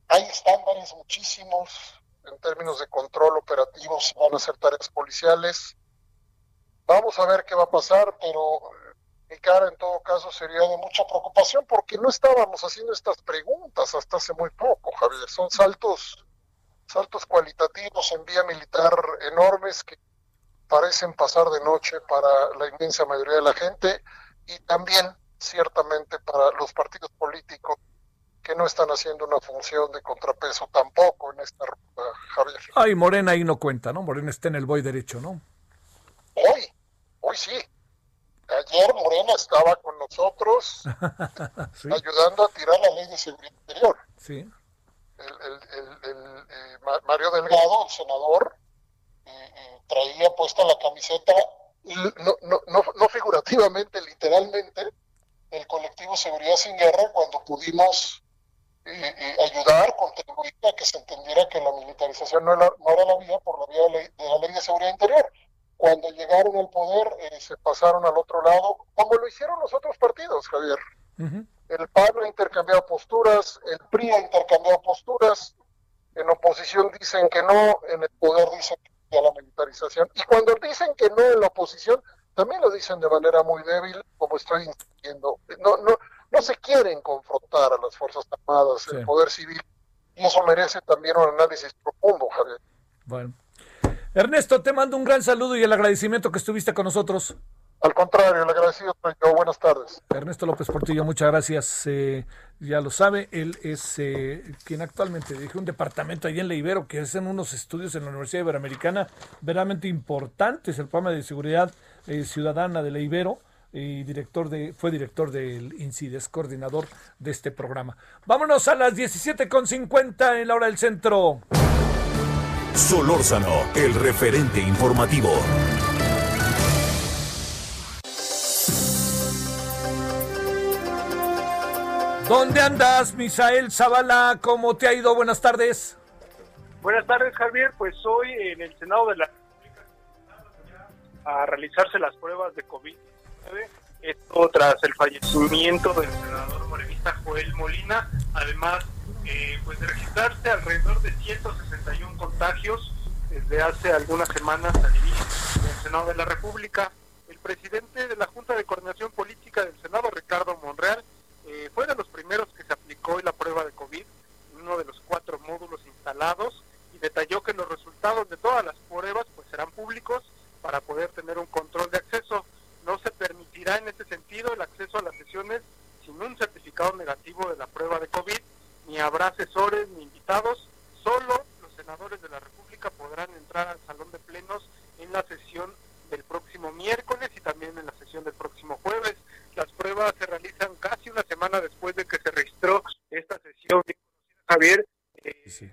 S14: Hay estándares muchísimos en términos de control operativo, si van a hacer tareas policiales. Vamos a ver qué va a pasar, pero mi cara en todo caso sería de mucha preocupación porque no estábamos haciendo estas preguntas hasta hace muy poco, Javier. Son saltos, saltos cualitativos en vía militar enormes que parecen pasar de noche para la inmensa mayoría de la gente y también ciertamente para los partidos políticos que no están haciendo una función de contrapeso tampoco en esta ruta, Javier.
S1: Ay, Morena ahí no cuenta, ¿no? Morena está en el boy derecho, ¿no?
S14: Hoy, hoy sí. Ayer Morena estaba con nosotros (laughs) ayudando a tirar la ley de seguridad interior.
S1: Sí.
S14: El, eh, Mario Delgado, el senador, eh, eh, traía puesta la camiseta, no, no, no, no figurativamente, literalmente, el colectivo Seguridad Sin Guerra cuando pudimos ayudar, contribuir a que se entendiera que la militarización no era, no era la vía por la vía de, la ley de seguridad interior. Cuando llegaron al poder, eh, se pasaron al otro lado, como lo hicieron los otros partidos, Javier. El PAN ha intercambiado posturas, el PRI ha intercambiado posturas, en oposición dicen que no, en el poder dicen que a la militarización. Y cuando dicen que no en la oposición, también lo dicen de manera muy débil, como estoy diciendo. No, no, no se quieren confrontar a las Fuerzas Armadas, el poder civil, y eso merece también un análisis profundo, Javier.
S1: Bueno. Ernesto, te mando un gran saludo y el agradecimiento que estuviste con nosotros.
S14: Al contrario, el agradecido yo. Buenas tardes.
S1: Ernesto López Portillo, muchas gracias. Eh, ya lo sabe, él es eh, quien actualmente dirige un departamento ahí en La Ibero que hacen unos estudios en la Universidad Iberoamericana verdaderamente importantes, el programa de seguridad eh, ciudadana de La Ibero y director de, fue director del INCIDES, coordinador de este programa. Vámonos a las 17.50 en la hora del centro.
S2: Solórzano, el referente informativo.
S1: ¿Dónde andas, Misael Zavala? ¿Cómo te ha ido? Buenas tardes.
S15: Buenas tardes, Javier. Pues hoy en el Senado de la a realizarse las pruebas de COVID esto tras el fallecimiento del senador morenista Joel Molina, además eh, pues de registrarse alrededor de 161 contagios desde hace algunas semanas al del Senado de la República. El presidente de la Junta de Coordinación Política del Senado, Ricardo Monreal, eh, fue de los primeros que se aplicó la prueba de COVID en uno de los cuatro módulos instalados y detalló que los resultados de todas las pruebas pues serán públicos para poder tener un control de acceso. No se permitirá en este sentido el acceso a las sesiones sin un certificado negativo de la prueba de COVID, ni habrá asesores ni invitados, solo los senadores de la República podrán entrar al salón de plenos en la sesión del próximo miércoles y también en la sesión del próximo jueves. Las pruebas se realizan casi una semana después de que se registró esta sesión. Javier, eh, sí.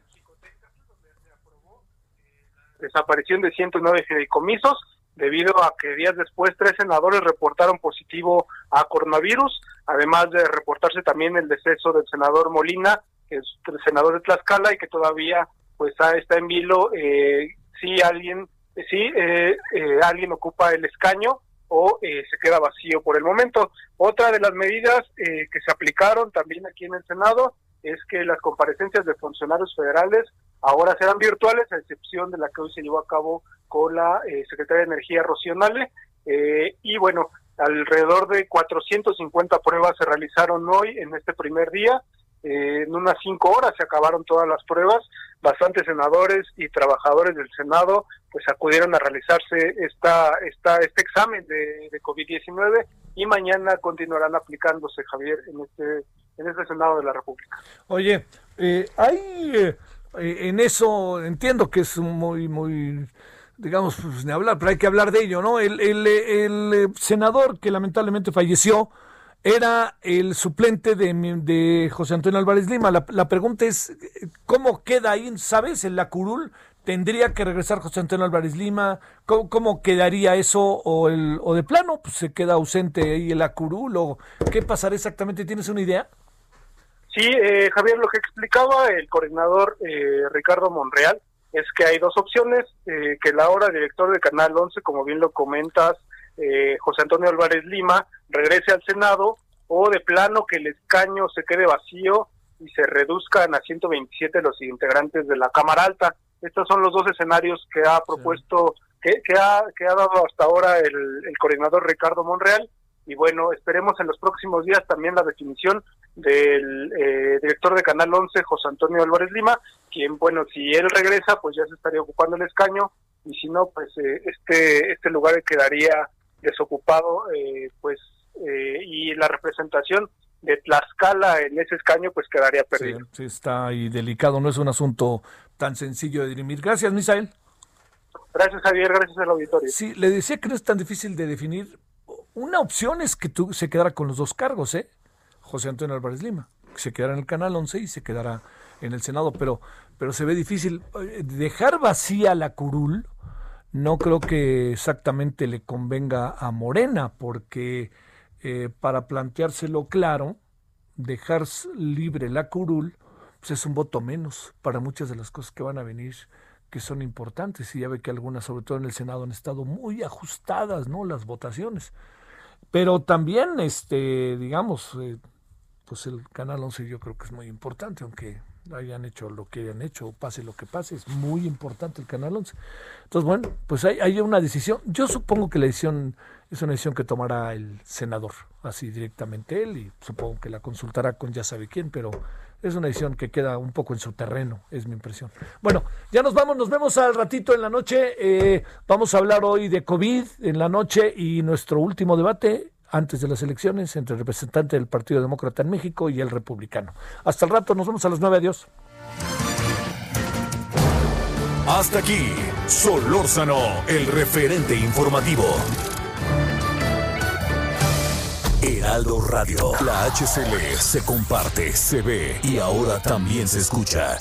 S15: donde se aprobó eh, la desaparición de 109 fideicomisos debido a que días después tres senadores reportaron positivo a coronavirus, además de reportarse también el deceso del senador Molina, que es el senador de Tlaxcala y que todavía pues está en vilo eh, si alguien si eh, eh, alguien ocupa el escaño o eh, se queda vacío por el momento. Otra de las medidas que se aplicaron también aquí en el Senado es que las comparecencias de funcionarios federales ahora serán virtuales, a excepción de la que hoy se llevó a cabo con la eh, secretaria de Energía Rocionale. Eh, y bueno, alrededor de 450 pruebas se realizaron hoy en este primer día. eh, en unas cinco horas se acabaron todas las pruebas, bastantes senadores y trabajadores del Senado pues acudieron a realizarse esta, esta, este examen de, de COVID-19 y mañana continuarán aplicándose, Javier, en este, en este Senado de la República.
S1: Oye, eh, hay eh, en eso, entiendo que es muy, muy digamos, pues ni hablar, pero hay que hablar de ello, ¿no? El, el, el senador que lamentablemente falleció, era el suplente de, de José Antonio Álvarez Lima. La, la, pregunta es, ¿cómo queda ahí? ¿Sabes? En la curul tendría que regresar José Antonio Álvarez Lima. ¿Cómo, cómo quedaría eso? ¿O, el, o de plano pues, se queda ausente ahí en la curul? ¿O qué pasará exactamente? ¿Tienes una idea?
S15: Sí, eh, Javier, lo que explicaba el coordinador eh, Ricardo Monreal es que hay dos opciones, eh, que la hora director de Canal 11, como bien lo comentas, eh, José Antonio Álvarez Lima regrese al Senado o de plano que el escaño se quede vacío y se reduzcan a 127 los integrantes de la Cámara Alta. Estos son los dos escenarios que ha propuesto, que, que, ha, que ha dado hasta ahora el, el coordinador Ricardo Monreal. Y bueno, esperemos en los próximos días también la definición del eh, director de Canal 11, José Antonio Álvarez Lima, quien, bueno, si él regresa, pues ya se estaría ocupando el escaño, y si no, pues eh, este, este lugar quedaría desocupado, eh, pues, eh, y la representación de Tlaxcala en ese escaño, pues quedaría perdido.
S1: Sí, está ahí delicado, no es un asunto tan sencillo de dirimir. Gracias, Misael.
S15: Gracias, Javier, gracias al auditorio.
S1: Sí, le decía que no es tan difícil de definir. Una opción es que tú se quedara con los dos cargos, ¿eh? José Antonio Álvarez Lima, que se quedara en el Canal 11 y se quedara en el Senado, pero, pero se ve difícil. Eh, dejar vacía la curul, no creo que exactamente le convenga a Morena, porque eh, para planteárselo claro, dejar libre la curul, pues es un voto menos para muchas de las cosas que van a venir que son importantes y ya ve que algunas, sobre todo en el Senado, han estado muy ajustadas, ¿no? Las votaciones. Pero también, este, digamos, eh, pues el Canal 11 yo creo que es muy importante, aunque hayan hecho lo que hayan hecho, pase lo que pase, es muy importante el Canal 11. Entonces, bueno, pues hay, una decisión. Yo supongo que la decisión es una decisión que tomará el senador, así directamente él, y supongo que la consultará con ya sabe quién, pero es una decisión que queda un poco en su terreno, es mi impresión. Bueno, ya nos vamos, nos vemos al ratito en la noche. Eh, vamos a hablar hoy de COVID en la noche y nuestro último debate antes de las elecciones entre el representante del Partido Demócrata en México y el republicano. Hasta el rato, nos vemos a las nueve, adiós.
S2: Hasta aquí, Solórzano, el referente informativo. Heraldo Radio, la HCL se comparte, se ve y ahora también se escucha.